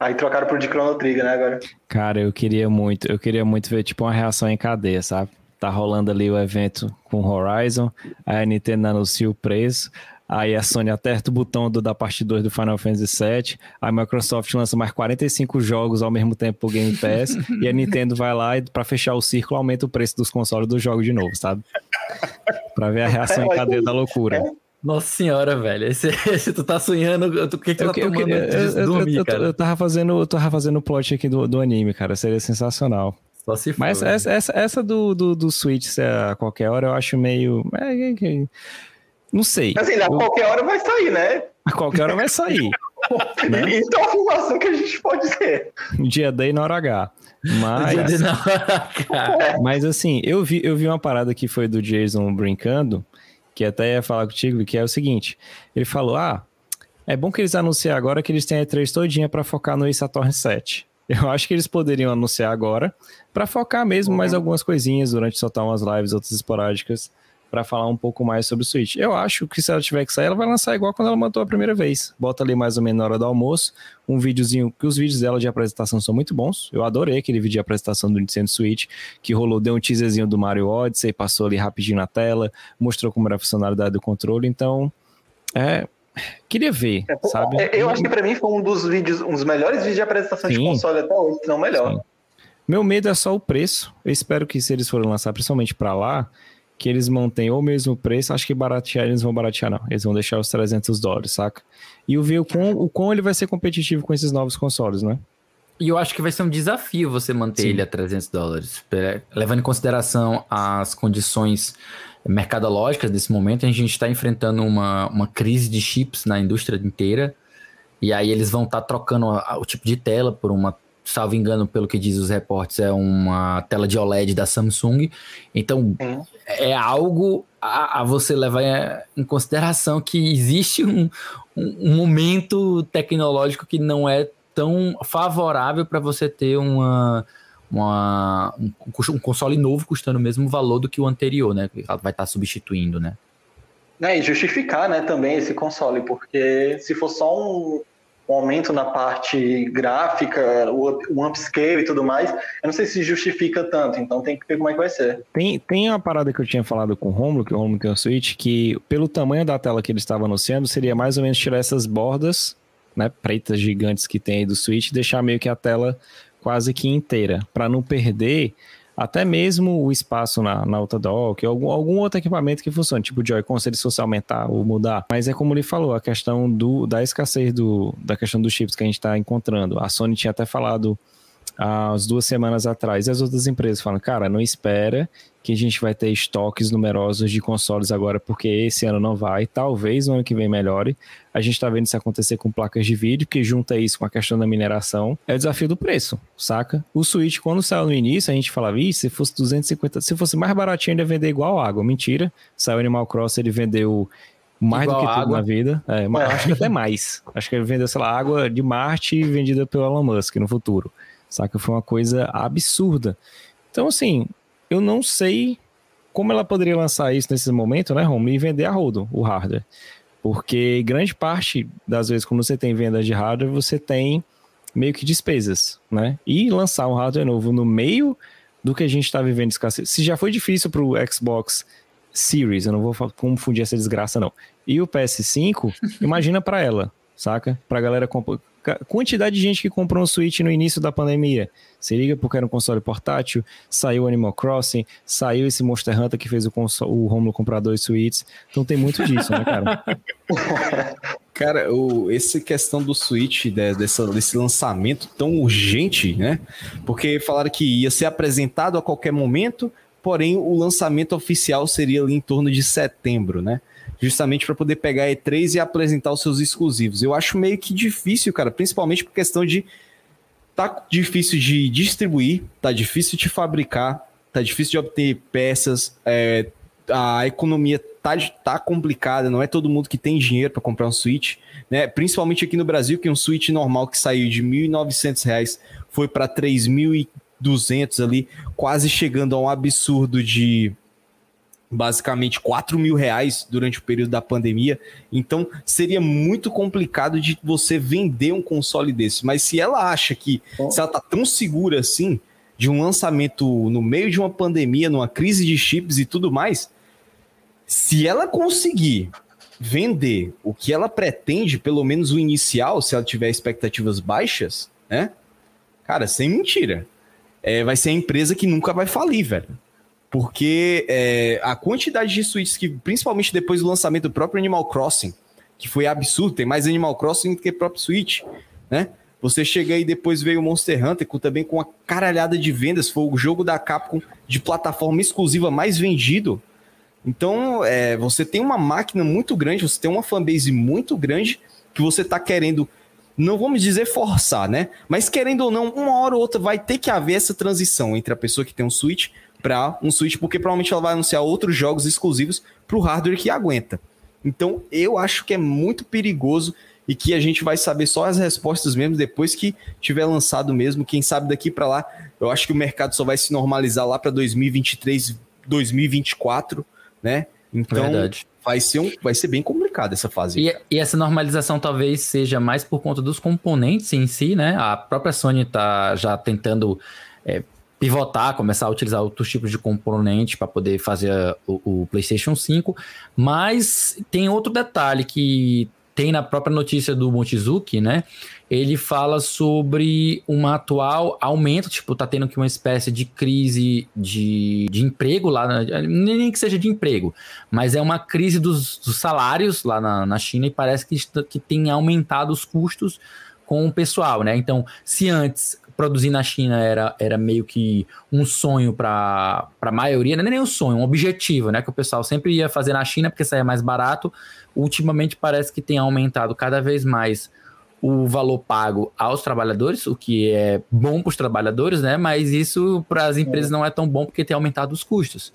Aí trocaram por de Chrono Trigger, né, agora? Cara, eu queria muito, eu queria muito ver tipo uma reação em cadeia, sabe? Tá rolando ali o evento com Horizon, aí a Nintendo anuncia o preço, aí a Sony aperta o botão do, da parte 2 do Final Fantasy VII, a Microsoft lança mais 45 jogos ao mesmo tempo pro Game Pass, [LAUGHS] e a Nintendo vai lá e pra fechar o círculo aumenta o preço dos consoles dos jogos de novo, sabe? Pra ver a [LAUGHS] reação em cadeia da loucura. Nossa senhora, velho. Esse, [LAUGHS] esse tu tá sonhando. O que, que tu Eu, tá eu, tomando eu, dormir, eu- cara? eu tava fazendo, eu tava fazendo o plot aqui do, do anime, cara. Seria sensacional. Só se for. Mas essa, essa, essa do, do, do Switch a qualquer hora eu acho meio. é, é, é, não sei. Assim, a Eu- qualquer hora vai sair, né? a qualquer hora vai sair. [LAUGHS] né? Então, a afirmação que a gente pode ser. Dia D e na hora H. Mas, mas assim, eu vi, eu vi uma parada que foi do Jason brincando, que até ia falar contigo, que é o seguinte: ele falou, ah, é bom que eles anunciem agora que eles têm a E3 todinha para focar no Saturn 7. Eu acho que eles poderiam anunciar agora para focar mesmo mais uhum. algumas coisinhas durante soltar umas lives, outras esporádicas, para falar um pouco mais sobre o Switch. Eu acho que se ela tiver que sair, ela vai lançar igual quando ela mandou a primeira vez. Bota ali mais ou menos na hora do almoço, um videozinho, que os vídeos dela de apresentação são muito bons. Eu adorei aquele vídeo de apresentação do Nintendo Switch, que rolou, deu um teaserzinho do Mario Odyssey, passou ali rapidinho na tela, mostrou como era a funcionalidade do controle, então... É, Queria ver, é, sabe? É, eu acho que para mim foi um dos vídeos, um dos melhores vídeos de apresentação Sim. de console até hoje, se não melhor. Sim. Meu medo é só o preço. Eu espero que se eles forem lançar, principalmente para lá, que eles mantenham o mesmo preço. Acho que baratear eles vão baratear, não. Eles vão deixar os 300 dólares, saca? E o ver o quão, o quão ele vai ser competitivo com esses novos consoles, né? E eu acho que vai ser um desafio você manter Sim. ele a 300 dólares. Levando em consideração as condições mercadológicas desse momento, a gente está enfrentando uma, uma crise de chips na indústria inteira. E aí eles vão estar tá trocando o tipo de tela por uma, salvo engano, pelo que diz os reportes, é uma tela de OLED da Samsung. Então é algo a, a, você levar em consideração que existe um, um, um momento tecnológico que não é tão favorável para você ter uma uma, um, um, console novo custando o mesmo valor do que o anterior, né? Que vai estar tá substituindo, né? É, e justificar, né, também esse console, porque se for só um, um aumento na parte gráfica, o, o upscale e tudo mais, eu não sei se justifica tanto, então tem que ver como é que vai ser. Tem, tem uma parada que eu tinha falado com o Romulo, que o Romulo tem um Switch, que pelo tamanho da tela que ele estava anunciando, seria mais ou menos tirar essas bordas, né, pretas gigantes que tem aí do Switch e deixar meio que a tela quase que inteira, para não perder até mesmo o espaço na, na outra dock, algum, algum outro equipamento que funcione, tipo o Joy-Con, se ele fosse aumentar ou mudar. Mas é como ele falou, a questão do, da escassez do, da questão dos chips que a gente está encontrando. A Sony tinha até falado há duas semanas atrás, e as outras empresas falam, cara, não espera que a gente vai ter estoques numerosos de consoles agora, porque esse ano não vai, talvez no ano que vem melhore. A gente está vendo isso acontecer com placas de vídeo, que junta isso com a questão da mineração, é o desafio do preço, saca? O Switch, quando saiu no início, a gente falava, Ih, se fosse 250, se fosse mais baratinho, ele ia vender igual água. Mentira, saiu Animal Cross, ele vendeu mais igual do que água. tudo na vida. É, é. Acho que até mais. Acho que ele vendeu, sei lá, água de Marte vendida pelo Elon Musk no futuro. Saca? Foi uma coisa absurda. Então, assim, eu não sei como ela poderia lançar isso nesse momento, né, Romulo, e vender a rodo, o hardware. Porque grande parte das vezes, quando você tem vendas de hardware, você tem meio que despesas, né? E lançar um hardware novo no meio do que a gente está vivendo escassez. Se já foi difícil para o Xbox Series, eu não vou confundir essa desgraça, não. E o PS5, [LAUGHS] imagina para ela, saca? Pra galera comprar quantidade de gente que comprou um Switch no início da pandemia. Se liga porque era um console portátil, saiu Animal Crossing, saiu esse Monster Hunter que fez o, console, o Romulo comprar dois Switches. Então tem muito disso, né, cara? [LAUGHS] cara, o, essa questão do Switch, de, dessa, desse lançamento tão urgente, né? Porque falaram que ia ser apresentado a qualquer momento, porém o lançamento oficial seria ali em torno de setembro, né? Justamente para poder pegar a E3 e apresentar os seus exclusivos. Eu acho meio que difícil, cara, principalmente por questão de tá difícil de distribuir, tá difícil de fabricar, tá difícil de obter peças, é, a economia tá, tá complicada, não é todo mundo que tem dinheiro para comprar um Switch, né? Principalmente aqui no Brasil, que um Switch normal que saiu de R$ 1.900 foi para 3.200 ali, quase chegando a um absurdo de basicamente 4 mil reais durante o período da pandemia. Então seria muito complicado de você vender um console desse. Mas se ela acha que, oh. se ela tá tão segura assim, de um lançamento no meio de uma pandemia, numa crise de chips e tudo mais, se ela conseguir vender o que ela pretende, pelo menos o inicial, se ela tiver expectativas baixas, né? Cara, sem mentira. É, vai ser a empresa que nunca vai falir, velho. Porque é, a quantidade de suítes que, principalmente depois do lançamento do próprio Animal Crossing, que foi absurdo, tem mais Animal Crossing do que próprio Switch, né? Você chega aí depois veio o Monster Hunter, com, também com uma caralhada de vendas, foi o jogo da Capcom de plataforma exclusiva mais vendido. Então, é, você tem uma máquina muito grande, você tem uma fanbase muito grande que você está querendo não vamos dizer forçar, né? Mas querendo ou não, uma hora ou outra vai ter que haver essa transição entre a pessoa que tem um Switch para um Switch, porque provavelmente ela vai anunciar outros jogos exclusivos para o hardware que aguenta. Então, eu acho que é muito perigoso e que a gente vai saber só as respostas mesmo depois que tiver lançado mesmo. Quem sabe daqui para lá, eu acho que o mercado só vai se normalizar lá para 2023, 2024, né? Então, Verdade vai ser, um, vai ser bem complicado essa fase. E, e, essa normalização talvez seja mais por conta dos componentes em si, né? A própria Sony está já tentando é, pivotar, começar a utilizar outros tipos de componentes para poder fazer o, o, PlayStation 5. Mas tem outro detalhe que tem na própria notícia do Mochizuki, né? Ele fala sobre um atual aumento, tipo, tá tendo aqui uma espécie de crise de, de emprego lá, nem que seja de emprego, mas é uma crise dos, dos salários lá na, na China e parece que, que tem aumentado os custos com o pessoal, né? Então, se antes produzir na China era, era meio que um sonho para a maioria, não é nem um sonho, um objetivo, né? Que o pessoal sempre ia fazer na China porque saía mais barato. Ultimamente parece que tem aumentado cada vez mais o valor pago aos trabalhadores, o que é bom para os trabalhadores, né? Mas isso para as empresas não é tão bom porque tem aumentado os custos.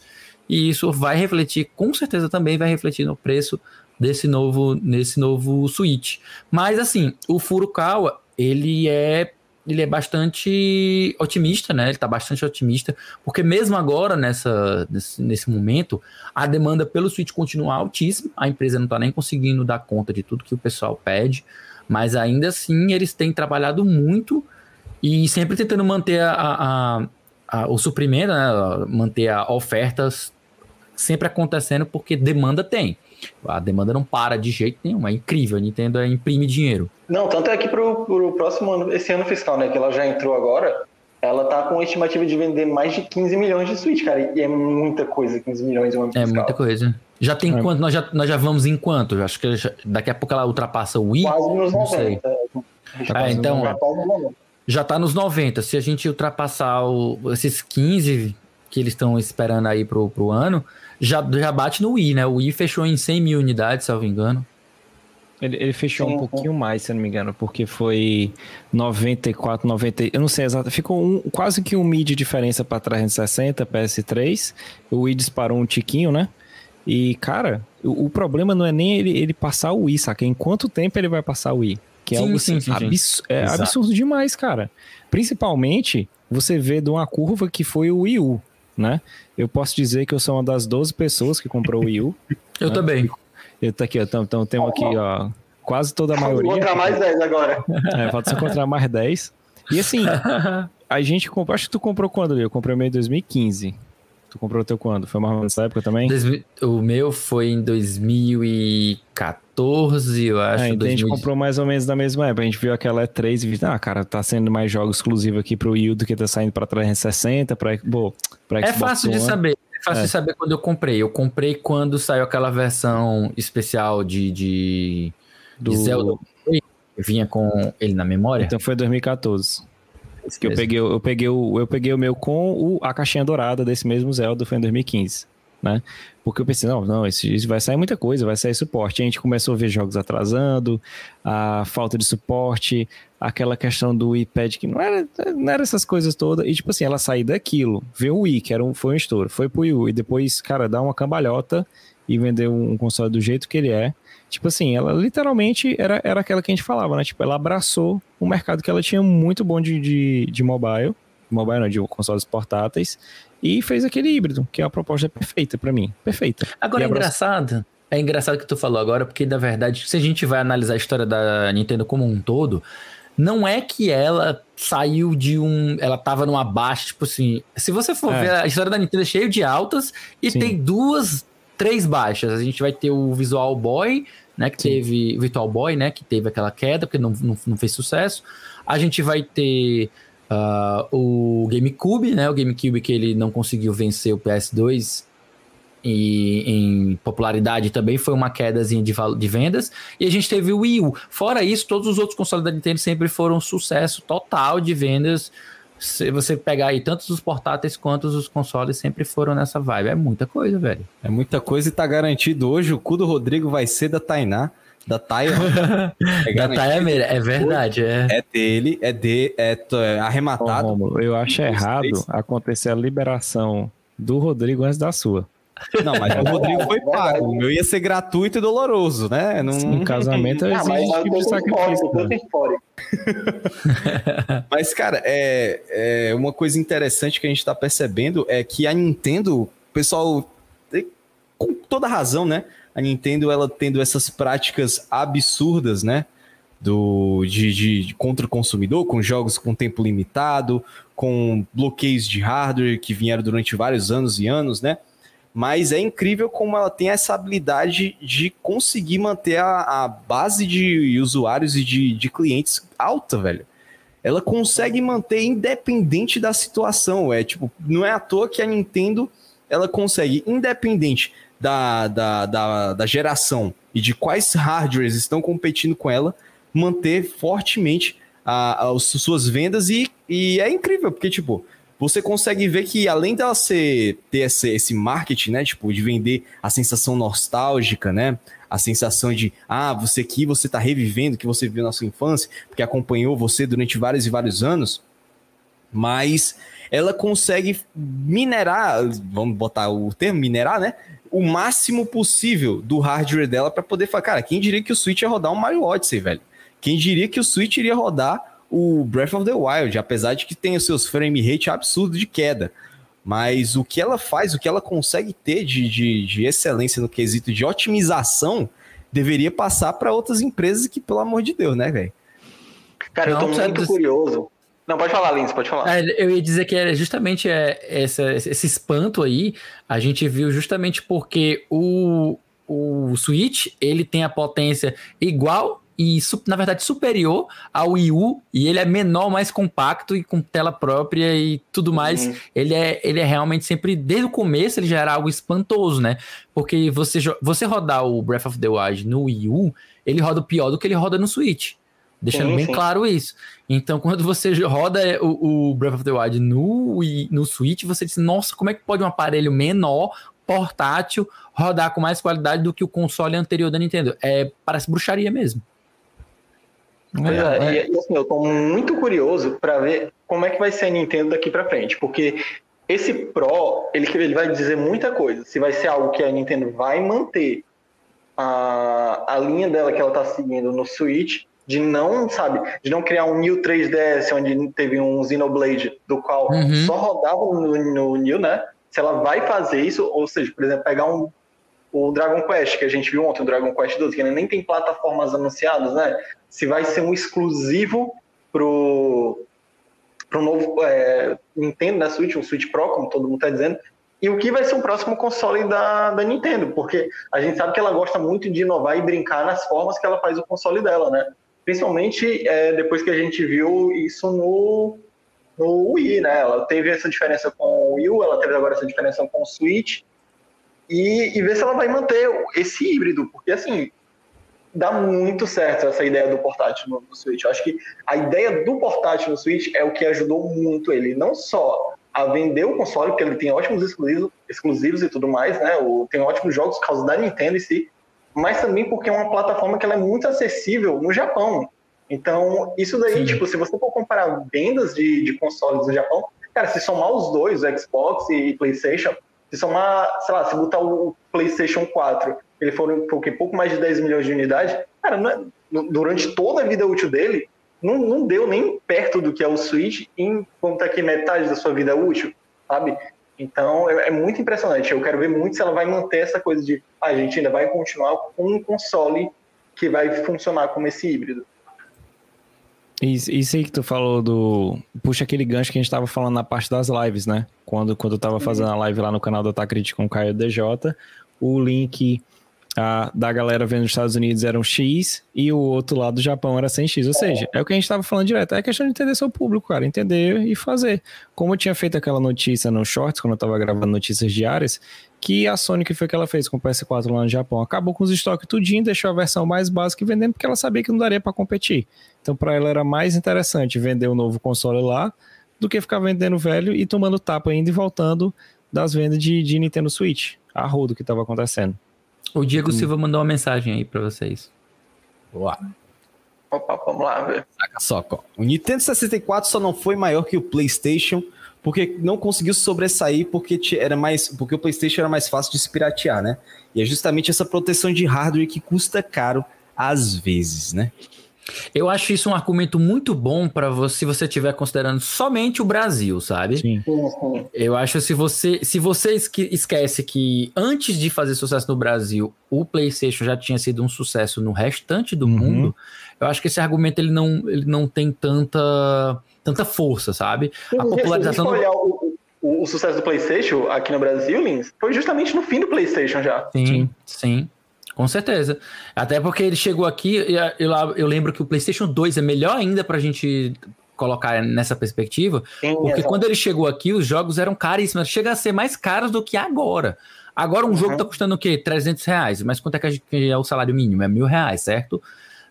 E isso vai refletir, com certeza também vai refletir no preço desse novo, nesse novo Switch. Mas assim, o Furukawa, ele é ele é bastante otimista, né? Ele está bastante otimista, porque mesmo agora, nessa, nesse, nesse, momento, a demanda pelo Switch continua altíssima, a empresa não está nem conseguindo dar conta de tudo que o pessoal pede, mas ainda assim eles têm trabalhado muito e sempre tentando manter a, a, a, o suprimento, né? manter a ofertas sempre acontecendo, porque demanda tem. A demanda não para de jeito nenhum, é incrível, a Nintendo é, imprime dinheiro. Não, tanto é que pro, pro próximo ano, esse ano fiscal, né, que ela já entrou agora, ela tá com a estimativa de vender mais de 15 milhões de Switch, cara, e é muita coisa, 15 milhões em um ano fiscal. É muita coisa. Já tem é. quanto? Nós já, nós já vamos em quanto? Acho que já, daqui a pouco ela ultrapassa o Wii. Quase nos 90. É, então, já tá nos 90. Se a gente ultrapassar o, esses 15 que eles estão esperando aí pro, pro ano, já, já bate no Wii, né? O Wii fechou em 100 mil unidades, se eu não me engano. Ele, ele fechou sim, um pouquinho mais, se eu não me engano, porque foi 94, 90, eu não sei exato, ficou um, quase que um mid de diferença para 360, PS3. O Wii disparou um tiquinho, né? E, cara, o, o, problema não é nem ele, ele passar o Wii, saca? Em quanto tempo ele vai passar o Wii? Que é sim, algo assim, sim, abs é absurdo demais, cara. Principalmente, você vê de uma curva que foi o Wii U, né? Eu posso dizer que eu sou uma das 12 pessoas que comprou o Wii U. eu né? também. Eu tô aqui, então, então temos aqui, ó, quase toda a maioria. Vou encontrar mais 10 agora. [LAUGHS] É, falta só encontrar mais 10. E assim, [LAUGHS] a gente comprou, acho que tu comprou quando, Eu comprei o meio 2015. Tu comprou o teu quando? Foi mais nessa época também? O meu foi em 2014, eu acho. É, então 2000... a gente comprou mais ou menos na mesma época. A gente viu aquela E3 e viu, ah, cara, tá sendo mais jogos exclusivos aqui pro Wii do que tá saindo pra 360, pra, bom, pra é Xbox É fácil One. de saber. É fácil é. de saber quando eu comprei. Eu comprei quando saiu aquela versão especial de, de, Do... de Zelda. Vinha com ele na memória. Então foi 2014 que eu peguei, eu peguei o, eu peguei o meu com o, a caixinha dourada desse mesmo Zelda, foi em 2015, né? Porque eu pensei, não, não, esse, vai sair muita coisa, vai sair suporte. A gente começou a ver jogos atrasando, a falta de suporte, aquela questão do iPad que não era, não era essas coisas todas. E tipo assim, ela sair daquilo, ver o Wii, que era um, foi um estouro, foi pro Wii U, e depois, cara, dar uma cambalhota e vender um console do jeito que ele é. Tipo assim, ela literalmente era, era aquela que a gente falava, né? Tipo, ela abraçou um mercado que ela tinha muito bom de, de, de mobile, mobile não, de consoles portáteis, e fez aquele híbrido, que é a proposta perfeita para mim. Perfeita. Agora é engraçado, é engraçado que tu falou agora, porque na verdade, se a gente vai analisar a história da Nintendo como um todo, não é que ela saiu de um. Ela tava numa baixa, tipo assim. Se você for é. ver, a história da Nintendo é cheia de altas e Sim. tem duas, três baixas. A gente vai ter o Visual Boy, né? Que Sim. teve Virtual Boy, né? Que teve aquela queda, porque não, não, não fez sucesso. A gente vai ter uh, o GameCube, né? O GameCube que ele não conseguiu vencer o PS2 e em popularidade também foi uma quedazinha de, de vendas. E a gente teve o Wii U. Fora isso, todos os outros consoles da Nintendo sempre foram um sucesso total de vendas se você pegar aí, tanto os portáteis quanto os consoles sempre foram nessa vibe. É muita coisa, velho. É muita coisa e tá garantido hoje. O cu do Rodrigo vai ser da Tainá. Da Taia. [LAUGHS] da Taia Meira, é verdade. É. é dele, é de, é, é arrematado. Ô, Romulo, eu acho errado acontecer a liberação do Rodrigo antes da sua. Não, mas o Rodrigo foi pago. O meu ia ser gratuito e doloroso, né? Num Sim, casamento exige ah, mas, tipo de sacrifício. Né? [LAUGHS] [LAUGHS] mas, cara, é, é, uma coisa interessante que a gente tá percebendo é que a Nintendo, o pessoal, com toda razão, né? A Nintendo, ela tendo essas práticas absurdas, né? Do, de, de, de contra o consumidor, com jogos com tempo limitado, com bloqueios de hardware que vieram durante vários anos e anos, né? Mas é incrível como ela tem essa habilidade de conseguir manter a, a base de usuários e de, de clientes alta, velho. Ela consegue manter independente da situação. É tipo, não é à toa que a Nintendo ela consegue, independente da, da, da, da geração e de quais hardwares estão competindo com ela, manter fortemente a, a, as suas vendas e, e é incrível, porque, tipo, você consegue ver que além dela ser, ter esse, esse marketing, né? Tipo, de vender a sensação nostálgica, né? A sensação de, ah, você aqui, você tá revivendo que você viu na sua infância, porque acompanhou você durante vários e vários anos. Mas ela consegue minerar, vamos botar o termo minerar, né? O máximo possível do hardware dela para poder falar, cara, quem diria que o Switch ia rodar um Mario Odyssey, velho? Quem diria que o Switch iria rodar o Breath of the Wild, apesar de que tem os seus frame rate absurdo de queda. Mas o que ela faz, o que ela consegue ter de, de, de excelência no quesito de otimização, deveria passar para outras empresas que, pelo amor de Deus, né, velho? Cara, eu tô muito curioso. Não, pode falar, Lins, pode falar. É, eu ia dizer que era justamente é, essa, esse espanto aí, a gente viu justamente porque o, o Switch, ele tem a potência igual e, na verdade, superior ao Wii U, e ele é menor, mais compacto e com tela própria e tudo mais. Uhum. Ele, é, ele é realmente sempre, desde o começo, ele já era algo espantoso, né? Porque você, você rodar o Breath of the Wild no Wii U, ele roda pior do que ele roda no Switch. Deixando sim, bem sim. claro isso. Então, quando você roda o, o Breath of the Wild no, Wii, no Switch, você diz, nossa, como é que pode um aparelho menor, portátil, rodar com mais qualidade do que o console anterior da Nintendo? É, parece bruxaria mesmo. Pois é, é. E, assim, eu tô muito curioso para ver como é que vai ser a Nintendo daqui para frente, porque esse Pro, ele, ele vai dizer muita coisa. Se vai ser algo que a Nintendo vai manter a, a linha dela que ela tá seguindo no Switch, de não, sabe, de não criar um New 3DS onde teve um Xenoblade do qual uhum. só rodava no, no New, né? Se ela vai fazer isso, ou seja, por exemplo, pegar um o Dragon Quest, que a gente viu ontem, o Dragon Quest 12, que nem tem plataformas anunciadas, né? Se vai ser um exclusivo pro, pro novo é, Nintendo, né? Switch, um Switch Pro, como todo mundo está dizendo, e o que vai ser o próximo console da, da Nintendo, porque a gente sabe que ela gosta muito de inovar e brincar nas formas que ela faz o console dela, né? Principalmente é, depois que a gente viu isso no, no Wii, né? Ela teve essa diferença com o Wii ela teve agora essa diferença com o Switch, e, e ver se ela vai manter esse híbrido, porque assim, dá muito certo essa ideia do portátil no, no, Switch. Eu acho que a ideia do portátil no Switch é o que ajudou muito ele, não só a vender o console, porque ele tem ótimos exclusivos, exclusivos e tudo mais, né? O, tem ótimos jogos por causa da Nintendo em si, mas também porque é uma plataforma que ela é muito acessível no Japão. Então, isso daí, Sim. tipo, se você for comparar vendas de, de consoles no Japão, cara, se somar os dois, o Xbox e PlayStation, se somar, sei lá, se botar o PlayStation 4, ele for um pouco mais de 10 milhões de unidades, cara, é, durante toda a vida útil dele, não, não, deu nem perto do que é o Switch em conta aqui metade da sua vida útil, sabe? Então é, é, muito impressionante. Eu quero ver muito se ela vai manter essa coisa de ah, a gente ainda vai continuar com um console que vai funcionar como esse híbrido. Isso, isso aí que tu falou do. Puxa aquele gancho que a gente tava falando na parte das lives, né? Quando, quando eu tava fazendo a live lá no canal do Atacrite com o Caio DJ, o link a, da galera vendo nos Estados Unidos era um X e o outro lado do Japão era 100X. Ou seja, é o que a gente estava falando direto. É questão de entender seu público, cara. Entender e fazer. Como eu tinha feito aquela notícia no Shorts, quando eu estava gravando notícias diárias, que a Sony que foi que ela fez com o PS4 lá no Japão. Acabou com os estoques tudinho, deixou a versão mais básica e vendendo porque ela sabia que não daria para competir. Então, para ela era mais interessante vender o novo console lá do que ficar vendendo velho e tomando tapa ainda e voltando das vendas de, de Nintendo Switch. A rodo que estava acontecendo. O Diego hum. Silva mandou uma mensagem aí para vocês. Boa. Opa, vamos lá, velho. Saca só, ó. O Nintendo 64 só não foi maior que o PlayStation porque não conseguiu sobressair porque era mais porque o PlayStation era mais fácil de se piratear, né? E é justamente essa proteção de hardware que custa caro às vezes, né? Eu acho isso um argumento muito bom para você se você estiver considerando somente o Brasil, sabe? Sim. Eu acho se você se você esquece que antes de fazer sucesso no Brasil, o PlayStation já tinha sido um sucesso no restante do Uhum. mundo, eu acho que esse argumento ele não, ele não tem tanta tanta força, sabe? A popularização Se do... olhar o, o, o sucesso do PlayStation aqui no Brasil, Lins, foi justamente no fim do PlayStation já. Sim, sim. Com certeza. Até porque ele chegou aqui, e eu, eu lembro que o PlayStation 2 é melhor ainda pra gente colocar nessa perspectiva, Sim, porque quando ele chegou aqui, os jogos eram caríssimos, chega a ser mais caros do que agora. Agora um jogo Uhum. tá custando o quê? 300 reais, mas quanto é que a gente- que é o salário mínimo? É mil reais, certo?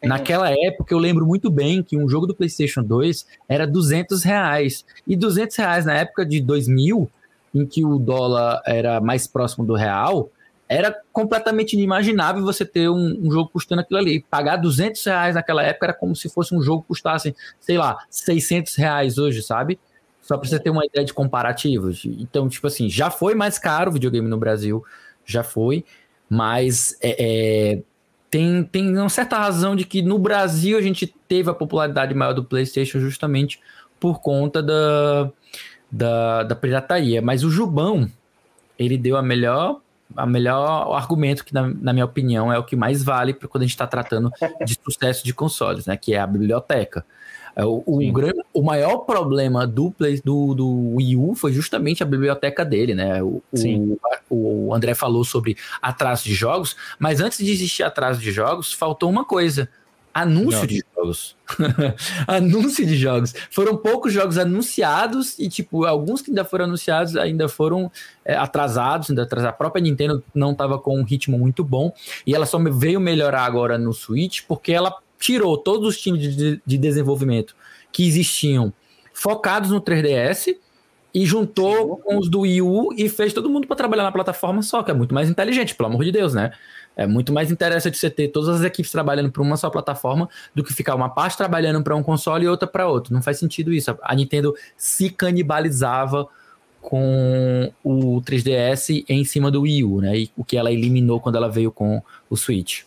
Uhum. Naquela época, eu lembro muito bem que um jogo do PlayStation 2 era 200 reais. E 200 reais na época de 2000, em que o dólar era mais próximo do real, era completamente inimaginável você ter um, um jogo custando aquilo ali. Pagar 200 reais naquela época era como se fosse um jogo que custasse, sei lá, 600 reais hoje, sabe? Só pra você ter uma ideia de comparativos. Então, tipo assim, já foi mais caro o videogame no Brasil, já foi, mas é, é, tem, tem uma certa razão de que no Brasil a gente teve a popularidade maior do PlayStation justamente por conta da, da, da pirataria. Mas o Jubão, ele deu a melhor, a melhor argumento que, na, na minha opinião, é o que mais vale para quando a gente está tratando de sucesso de consoles, né? Que é a biblioteca. É, O, o, Sim. gran- o maior problema do, Play, do, do Wii U foi justamente a biblioteca dele, né? O, o, o André falou sobre atraso de jogos, mas antes de existir atraso de jogos, faltou uma coisa: anúncio Não. de jogos. [LAUGHS] anúncio de jogos. Foram poucos jogos anunciados e, tipo, alguns que ainda foram anunciados ainda foram é, atrasados, ainda atrasados. A própria Nintendo não estava com um ritmo muito bom e ela só veio melhorar agora no Switch porque ela tirou todos os times de, de desenvolvimento que existiam focados no 3DS e juntou com os do Wii U e fez todo mundo para trabalhar na plataforma só, que é muito mais inteligente, pelo amor de Deus, né? É muito mais interessante você ter todas as equipes trabalhando para uma só plataforma do que ficar uma parte trabalhando para um console e outra para outro. Não faz sentido isso. A Nintendo se canibalizava com o 3DS em cima do Wii U, né? E o que ela eliminou quando ela veio com o Switch.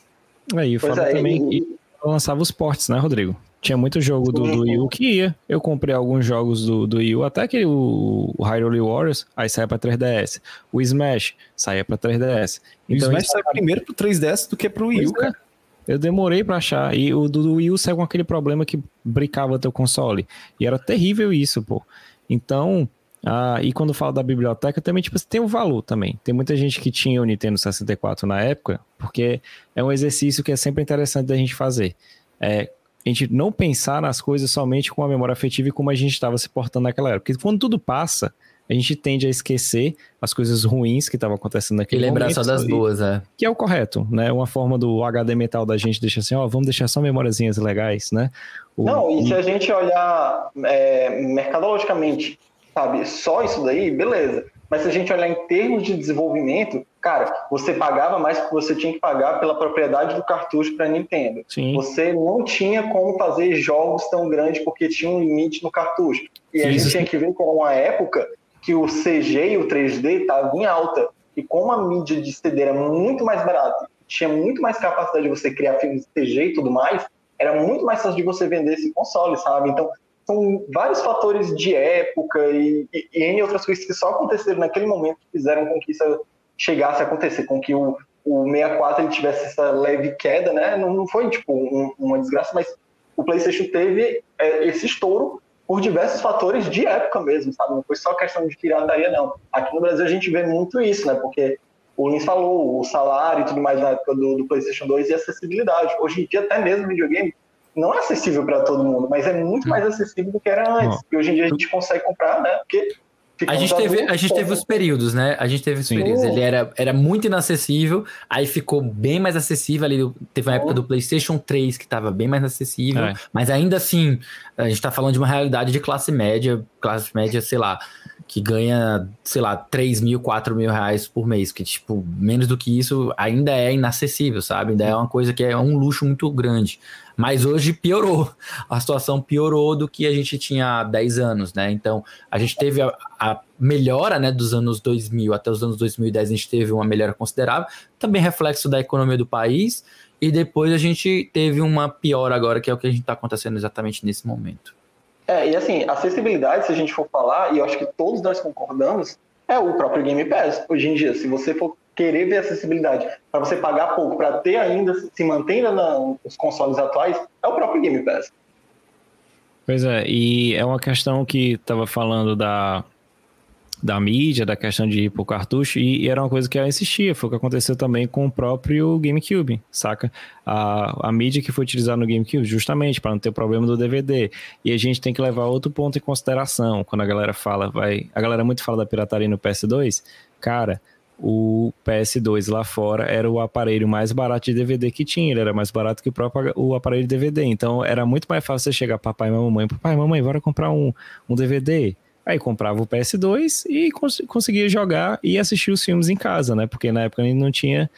Aí, Pois foda é, também e- lançava os portes, né, Rodrigo? Tinha muito jogo do, do Wii U que ia. Eu comprei alguns jogos do, do Wii U, até que o, o Hyrule Warriors, aí saia pra 3DS. O Smash saía pra 3DS. o Smash sai primeiro pro 3DS do que pro Wii U, é. cara. Eu demorei pra achar. E o do, do Wii U saiu com aquele problema que brincava teu console. E era terrível isso, pô. Então, ah, e quando falo da biblioteca, também, tipo, tem um valor também. Tem muita gente que tinha o Nintendo 64 na época, porque é um exercício que é sempre interessante da gente fazer. É a gente não pensar nas coisas somente com a memória afetiva e como a gente estava se portando naquela época. Porque quando tudo passa, a gente tende a esquecer as coisas ruins que estavam acontecendo E naquele lembrar momento. só das e- boas, é. que é o correto, né? Uma forma do HD mental da gente deixar assim, ó, vamos deixar só memóriazinhas legais, né? O- Não, e se a gente olhar é, mercadologicamente, sabe, só isso daí, beleza. Mas se a gente olhar em termos de desenvolvimento, cara, você pagava mais porque você tinha que pagar pela propriedade do cartucho para Nintendo. Sim, Você não tinha como fazer jogos tão grandes porque tinha um limite no cartucho. E a Isso gente tinha que ver que era uma época que o CG e o 3D estavam em alta. E como a mídia de CD era muito mais barata, tinha muito mais capacidade de você criar filmes de CG e tudo mais, era muito mais fácil de você vender esse console, sabe? Então, são vários fatores de época e, e, e outras coisas que só aconteceram naquele momento que fizeram com que isso chegasse a acontecer, com que o, o 64 ele tivesse essa leve queda, né? Não, não foi tipo um- uma desgraça, mas o PlayStation teve é, esse estouro por diversos fatores de época mesmo, sabe? Não foi só questão de pirataria, não. Aqui no Brasil a gente vê muito isso, né? Porque o Lins falou, o salário e tudo mais na época do, do PlayStation 2 e acessibilidade. Hoje em dia, até mesmo videogame não é acessível para todo mundo, mas é muito mais acessível do que era antes. Não. E hoje em dia a gente consegue comprar, né? Porque A gente, teve, a gente teve os períodos, né? A gente teve os Sim. períodos. Ele era, era muito inacessível, aí ficou bem mais acessível ali. Teve uma época Uhum. do PlayStation 3 que estava bem mais acessível, É. mas ainda assim, a gente tá falando de uma realidade de classe média, classe média, sei lá, que ganha, sei lá, 3 mil, 4 mil reais por mês, que, tipo, menos do que isso ainda é inacessível, sabe? Ainda é uma coisa que é um luxo muito grande. Mas hoje piorou, [LAUGHS] a situação piorou do que a gente tinha há 10 anos, né? Então, a gente teve a, a melhora, né, dos anos 2000 até os anos 2010, a gente teve uma melhora considerável, também reflexo da economia do país, e depois a gente teve uma piora agora, que é o que a gente está acontecendo exatamente nesse momento. É, e assim, acessibilidade, se a gente for falar, e eu acho que todos nós concordamos, é o próprio Game Pass. Hoje em dia, se você for querer ver acessibilidade para você pagar pouco, para ter ainda, se mantendo nos consoles atuais, é o próprio Game Pass. Pois é, e é uma questão que estava falando da, da mídia, da questão de ir pro cartucho, e, e, era uma coisa que ela insistia, foi o que aconteceu também com o próprio GameCube, saca? A, a mídia que foi utilizada no GameCube, justamente para não ter problema do DVD. E a gente tem que levar outro ponto em consideração, quando a galera fala, vai. A galera muito fala da pirataria no PS2, cara. O PS2 lá fora era o aparelho mais barato de DVD que tinha, ele era mais barato que o próprio o aparelho de DVD. Então era muito mais fácil você chegar papai e mamãe, papai, mamãe, bora comprar um, um DVD Aí comprava o PS2 e cons conseguia jogar e assistir os filmes em casa, né? Porque na época ainda não tinha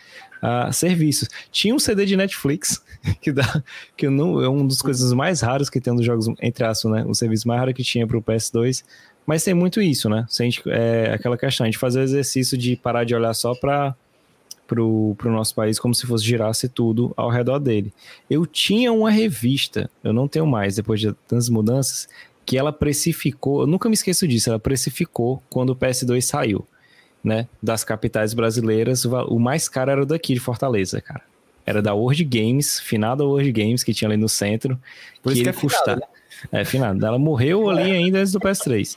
uh, serviços. Tinha um CD de Netflix, [LAUGHS] que, dá, que não, é uma das coisas mais raras que tem nos jogos, entre aspas, né? O serviço mais raro que tinha para o PS2. Mas tem muito isso, né? Se é aquela questão, gente fazer o exercício de parar de olhar só para pro, pro nosso país como se fosse girasse tudo ao redor dele. Eu tinha uma revista, eu não tenho mais, depois de tantas mudanças, que ela precificou, eu nunca me esqueço disso, ela precificou quando o PS2 saiu, né? Das capitais brasileiras, o mais caro era o daqui de Fortaleza, cara. Era da World Games, final da World Games, que tinha ali no centro. Por que isso que é custava. Né? É, finado. Ela morreu ali ainda antes do PS3.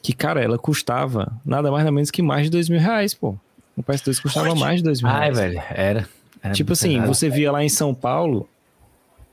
Que, cara, ela custava nada mais nada menos que mais de dois mil reais, pô. O PS2 custava mais de dois mil reais. Ai, velho, era. era tipo assim, você via lá em São Paulo,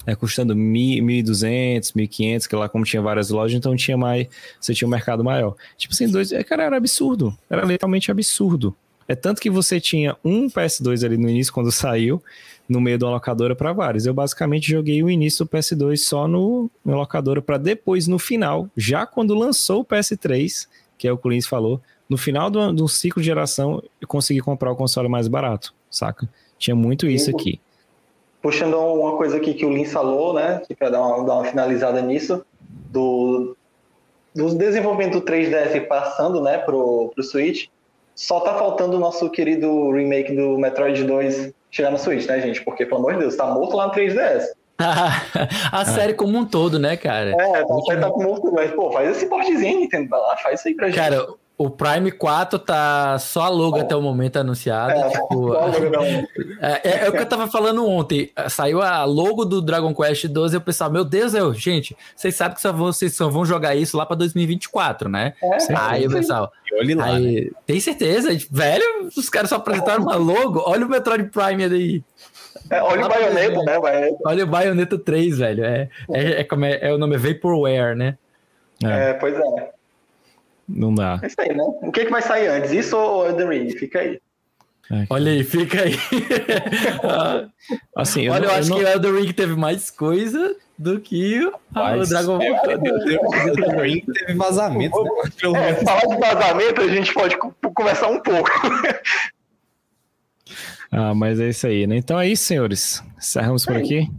é, custando 1.200, 1.500, que lá como tinha várias lojas, então tinha mais, você tinha um mercado maior. Tipo assim, dois, é, cara, era absurdo, era literalmente absurdo. É tanto que você tinha um PS2 ali no início, quando [LAUGHS] saiu, no meio da locadora para vários. Eu basicamente joguei o início do PS2 só no, no locadora, para depois, no final, já quando lançou o PS3, que é o que o Lins falou, no final do, do ciclo de geração, eu consegui comprar o console mais barato, saca? Tinha muito isso aqui puxando uma coisa aqui que o Lin falou, né, para dar uma, dar uma finalizada nisso, do, do desenvolvimento do 3DS passando, né, pro, pro Switch, só tá faltando o nosso querido remake do Metroid 2 chegar no Switch, né, gente? Porque, pelo amor de Deus, tá morto lá no 3DS. [LAUGHS] a série como um todo, né, cara? É, a série tá morto, mas, pô, faz esse portezinho, Nintendo, lá, faz isso aí pra gente. Cara, o Prime 4 tá só a logo oh. até o momento anunciado. É, tipo, [LAUGHS] é, é, é, o que eu tava falando ontem. Saiu a logo do Dragon Quest 12 e o pessoal, meu Deus, eu, gente, vocês sabem que só vão, vocês só vão jogar isso lá pra 2024, né? É, aí o pessoal. Olhe lá. Aí, né? Tem certeza? Velho, os caras só apresentaram uma logo. Olha o Metroid Prime aí. É, olha o Bayonetta, né? Bayonetta. Olha o Bayonetta 3, velho. É, é, é, como é, é o nome é Vaporware, né? É, pois é. Não dá. É isso aí, né? O que, é que vai sair antes? Isso ou Elden Ring? Fica aí. É, Olha aí, fica aí. assim, Olha, eu, não, eu acho eu não... que o Elden Ring teve mais coisa do que Mas, o Dragon Ball. É, o Elden Ring teve vazamento. Né? É, falar de vazamento, a gente pode conversar um pouco. [LAUGHS] ah, mas é isso aí, né? Então é isso, senhores. Encerramos por aqui.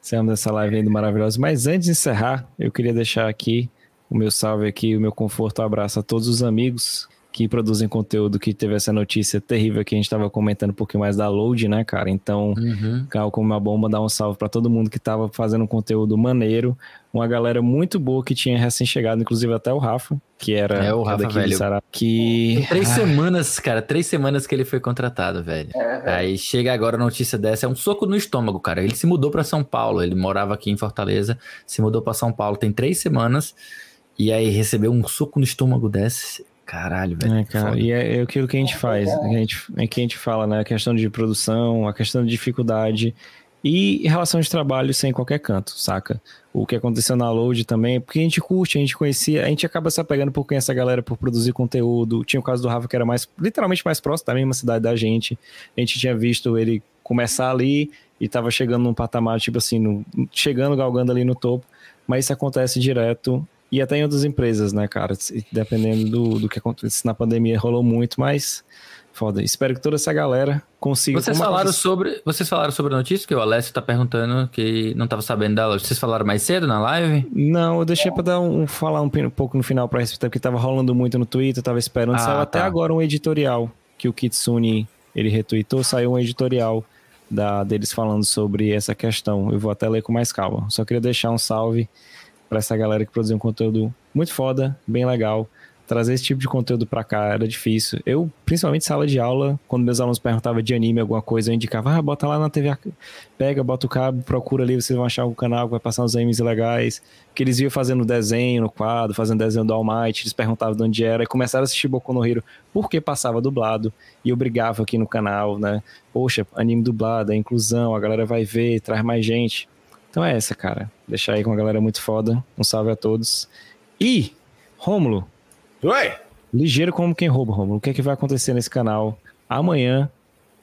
Encerramos essa live ainda maravilhosa. Mas antes de encerrar, eu queria deixar aqui o meu salve aqui, o meu conforto, um abraço a todos os amigos que produzem conteúdo que teve essa notícia terrível que a gente estava comentando um pouquinho mais da Load, né, cara? Então, uhum. Cal como uma bomba, dar um salve para todo mundo que estava fazendo um conteúdo maneiro, uma galera muito boa que tinha recém-chegado, inclusive até o Rafa, que era é, o Rafa, velho. Sará, que Tem três ah. semanas, cara, três semanas que ele foi contratado, velho. É, Aí chega agora a notícia dessa, é um soco no estômago, cara. Ele se mudou para São Paulo, ele morava aqui em Fortaleza, se mudou para São Paulo tem três semanas. E aí recebeu um soco no estômago desse. Caralho, velho. É, cara, e é, é, aquilo que a gente faz. A gente, é que a gente fala, né? A questão de produção, a questão de dificuldade e relação de trabalho sem qualquer canto, saca? O que aconteceu na Load também, porque a gente curte, a gente conhecia, a gente acaba se apegando por conhecer essa galera por produzir conteúdo. Tinha o caso do Rafa que era mais, literalmente mais próximo da mesma cidade da gente. A gente tinha visto ele começar ali e tava chegando num patamar, tipo assim, no, chegando, galgando ali no topo. Mas isso acontece direto e até em outras empresas, né, cara? Dependendo do, do que acontece na pandemia, rolou muito, mas foda. Espero que toda essa galera consiga. Vocês falaram sobre, vocês falaram sobre a notícia que o Alessio tá perguntando que não tava sabendo dela. Vocês falaram mais cedo na live? Não, eu deixei para dar um, falar um, um, pouco no final para respeitar porque tava rolando muito no Twitter, tava esperando. Ah, Saiu tá. até agora um editorial que o Kitsune ele retweetou, saiu um editorial da, deles falando sobre essa questão. Eu vou até ler com mais calma. Só queria deixar um salve para essa galera que produziu um conteúdo muito foda, bem legal. Trazer esse tipo de conteúdo para cá era difícil. Eu, principalmente sala de aula, quando meus alunos perguntavam de anime, alguma coisa, eu indicava, ah, bota lá na TV, pega, bota o cabo, procura ali, vocês vão achar o canal que vai passar uns animes legais. Que eles iam fazendo desenho no quadro, fazendo desenho do All Might, eles perguntavam de onde era, e começaram a assistir Boku no Hero porque passava dublado, e eu brigava aqui no canal, né? Poxa, anime dublado, é inclusão, a galera vai ver, traz mais gente. Então é essa, cara. Deixar aí com a galera muito foda. Um salve a todos. E, Rômulo. Oi! Ligeiro como quem rouba, Rômulo. O que é que vai acontecer nesse canal amanhã,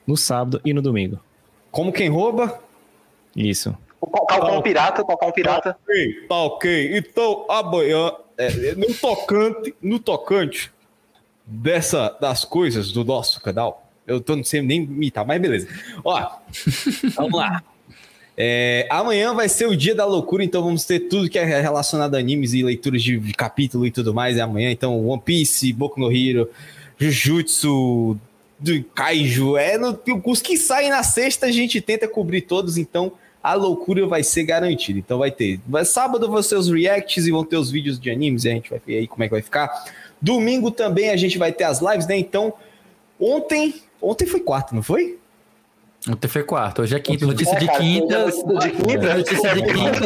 no sábado e no domingo? Como quem rouba? Isso. Tocar um pirata, tocar um pirata. Tá ok, tá ok. Então, amanhã, é, é, no tocante, no tocante dessa, das coisas do nosso canal, eu tô não sei nem imitar, mas beleza. Ó, [LAUGHS] vamos lá. É, amanhã vai ser o dia da loucura, então vamos ter tudo que é relacionado a animes e leituras de, capítulo e tudo mais é amanhã. Então, One Piece, Boku no Hero, Jujutsu, do Kaiju, é no, os que saem na sexta a gente tenta cobrir todos, então a loucura vai ser garantida. Então vai ter, vai, sábado vão ser os reacts e vão ter os vídeos de animes e a gente vai ver aí como é que vai ficar. Domingo também a gente vai ter as lives, né? Então, ontem, ontem foi quarto, não foi? Ontem foi quarto, hoje é quinta. Notícia é, de quinta. De quinta? Notícia de quinta.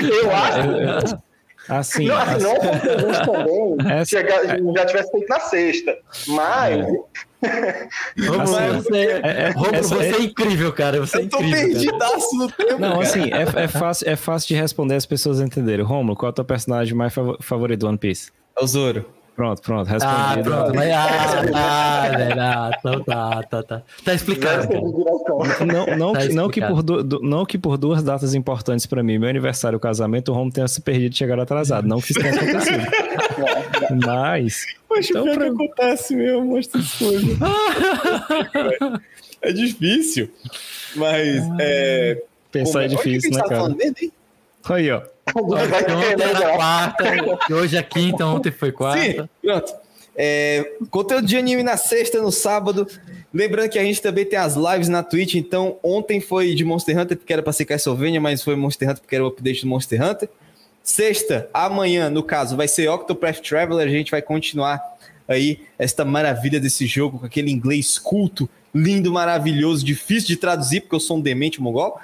Eu acho. Assim, não, assim, não também essa, chegar, já tivesse feito na sexta. Mas. É. assim, você, é, é, essa, você é, incrível, cara. Você é incrível. Eu tô perdidaço no tempo. Não, cara. assim, é, é, fácil, é fácil de responder as pessoas entenderem. Romulo, qual é o teu personagem mais favorito do One Piece? É o Zoro. Pronto, pronto, respondido. Ah, pronto, mas, ah, ah, então tá, tá, tá. Tá explicado. Não, não, tá não, que por du, não que por duas datas importantes para mim, meu aniversário e o casamento, o Romo tenha se perdido e chegado atrasado. Não que isso tenha acontecido. [LAUGHS] mas. Poxa, então, pra... que acontece mesmo, mostra as coisas. [LAUGHS] é difícil, mas. É... Pensar é difícil, né, cara? Aí, ó. Ontem era quarta, hoje é quinta, ontem foi quarta. Sim, pronto. É, conteúdo de anime na sexta, no sábado. Lembrando que a gente também tem as lives na Twitch. Então, ontem foi de Monster Hunter, porque era pra ser Castlevania, mas foi Monster Hunter porque era o update do Monster Hunter. Sexta, amanhã, no caso, vai ser Octopath Traveler. A gente vai continuar aí esta maravilha desse jogo com aquele inglês culto, lindo, maravilhoso, difícil de traduzir, porque eu sou um demente mongol.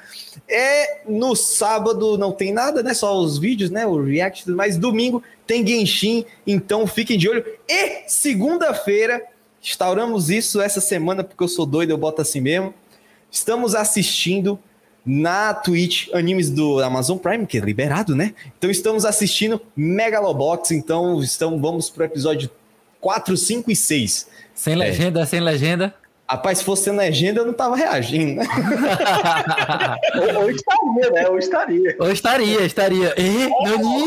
É no sábado não tem nada, né? Só os vídeos, né? O react, mas domingo tem Genshin, então fiquem de olho. E segunda-feira, instauramos isso essa semana, porque eu sou doido, eu boto assim mesmo. Estamos assistindo na Twitch animes do Amazon Prime, que é liberado, né? Então estamos assistindo Megalobox, então estamos, vamos pro episódio 4, 5 e 6. Sem legenda, é. sem legenda. Rapaz, se fosse sem legenda, eu não tava reagindo, né? [LAUGHS] ou, ou, estaria, né? Ou estaria. Ou estaria, estaria. E, Nani?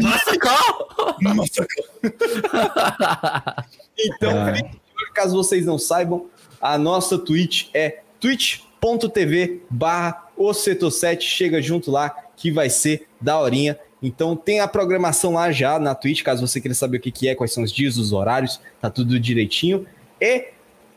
Massacó! [LAUGHS] então, ah. caso vocês não saibam, a nossa Twitch é twitch.tv barra o setor 7. Chega junto lá que vai ser da horinha. Então tem a programação lá já na Twitch, caso você queira saber o que, que é, quais são os dias, os horários, tá tudo direitinho. E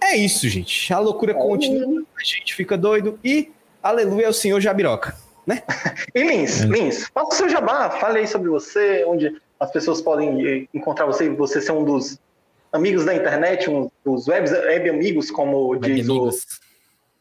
é isso, gente. A loucura é continua, a gente fica doido e aleluia ao Senhor Jabiroca, né? [LAUGHS] e Lins, é. Lins, faça o seu jabá, fale aí sobre você, onde as pessoas podem encontrar você, você ser um dos amigos da internet, um dos web, web amigos, como web diz amigos. o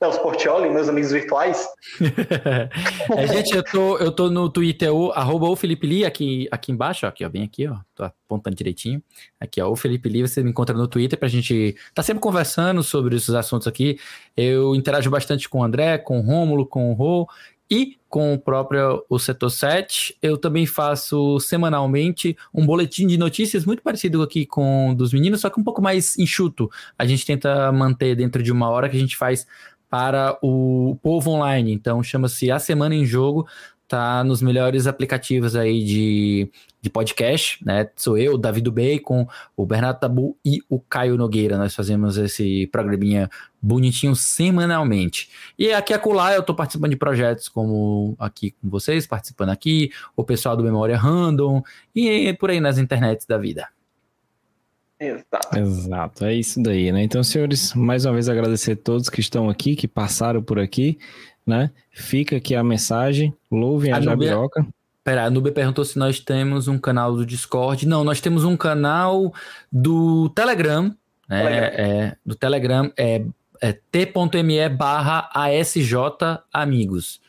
Celso Portioli, meus amigos virtuais. [LAUGHS] é, gente, eu tô, eu tô no Twitter, o, arroba o Felipe Lee, aqui, aqui embaixo, ó, aqui, ó, bem aqui, ó, tô apontando direitinho. Aqui, ó, o Felipe Lee, você me encontra no Twitter pra gente tá sempre conversando sobre esses assuntos aqui. Eu interajo bastante com o André, com o Rômulo, com o Rô e com o próprio o Setor 7. Eu também faço semanalmente um boletim de notícias muito parecido aqui com o dos meninos, só que um pouco mais enxuto. A gente tenta manter dentro de uma hora que a gente faz para o povo online. Então chama-se A Semana em Jogo. tá nos melhores aplicativos aí de, de podcast, né? Sou eu, Davi do Bacon, o Bernardo Tabu e o Caio Nogueira. Nós fazemos esse programinha bonitinho semanalmente. E aqui acolá eu tô participando de projetos como aqui com vocês, participando aqui, o pessoal do Memória Random e por aí nas internets da vida. Exato. Exato, é isso daí, né? Então, senhores, mais uma vez agradecer a todos que estão aqui, que passaram por aqui, né? Fica aqui a mensagem, louvem a, a Jabiroca. Pera, a Nubia perguntou se nós temos um canal do Discord. Não, nós temos um canal do Telegram, né? É, do Telegram, é, é t.me barra ASJ Amigos.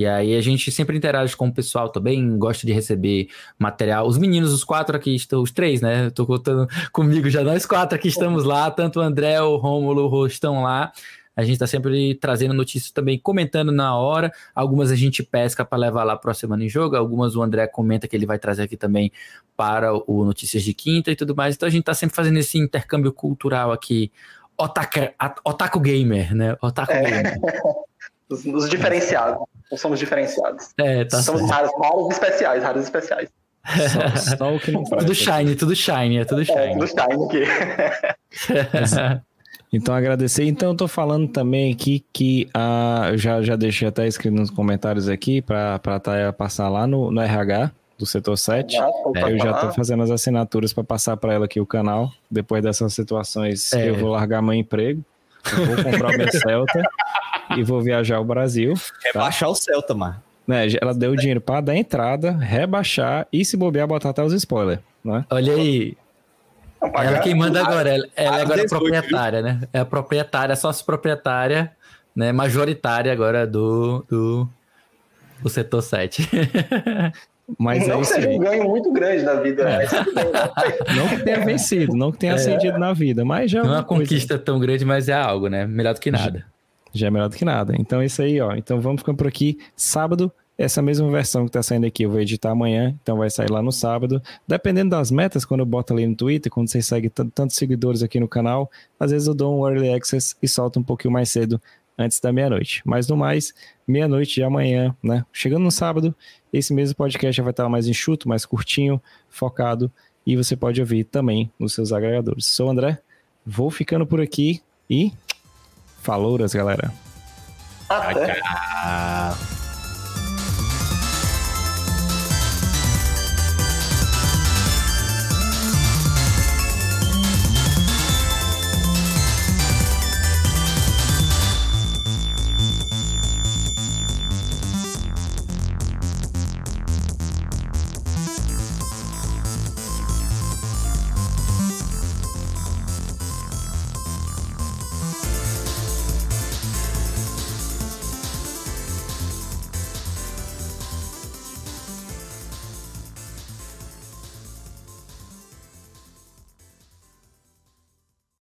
E aí a gente sempre interage com o pessoal também, gosta de receber material. Os meninos, os quatro aqui estão, os três, né? Eu tô contando comigo já, nós quatro aqui estamos lá, tanto o André, o Rômulo, o Rô estão lá. A gente está sempre trazendo notícias também, comentando na hora. Algumas a gente pesca para levar lá para a semana em jogo. Algumas o André comenta que ele vai trazer aqui também para o Notícias de Quinta e tudo mais. Então a gente está sempre fazendo esse intercâmbio cultural aqui. Otaku, otaku Gamer, né? Otaku é. Gamer. [LAUGHS] os, os diferenciados. Não somos diferenciados. É, tá somos raros, raros especiais, raros especiais. Só, só, o que não [LAUGHS] faz. Tudo shiny, tudo shiny, é tudo shiny. É, tudo shiny aqui. [LAUGHS] então, agradecer. Então, eu tô falando também aqui que uh, já, já deixei até escrito nos comentários aqui para a passar lá no, no RH do setor 7. é, eu já tô fazendo as assinaturas para passar para ela aqui o canal. Depois dessas situações, é. eu vou largar meu emprego. Eu vou comprar o meu [LAUGHS] Celta e vou viajar ao Brasil. Rebaixar tá? o Celta, mano. Né, ela deu dinheiro para dar entrada, rebaixar e se bobear, botar até os spoilers, né? Olha aí. Ela quem manda agora, ela, ela é agora proprietária, né? É a proprietária, sócio proprietária, né? Majoritária agora do, do, do setor 7. [LAUGHS] Mas não é seja um ganho muito grande na vida. É. [LAUGHS] não que tenha vencido, não que tenha é. na vida, mas já. Não é uma conquista tão grande, mas é algo, né? Melhor do que nada. Já é melhor do que nada. Então é isso aí, ó. Então vamos ficando por aqui. Sábado, essa mesma versão que tá saindo aqui, eu vou editar amanhã, então vai sair lá no sábado. Dependendo das metas, quando eu boto ali no Twitter, quando vocês seguem tantos seguidores aqui no canal, às vezes eu dou um early access e solto um pouquinho mais cedo antes da meia-noite. Mas no mais, meia-noite de amanhã, né? Chegando no sábado, esse mesmo podcast já vai estar mais enxuto, mais curtinho, focado, e você pode ouvir também nos seus agregadores. Sou o André, vou ficando por aqui e Falouras, galera. Até.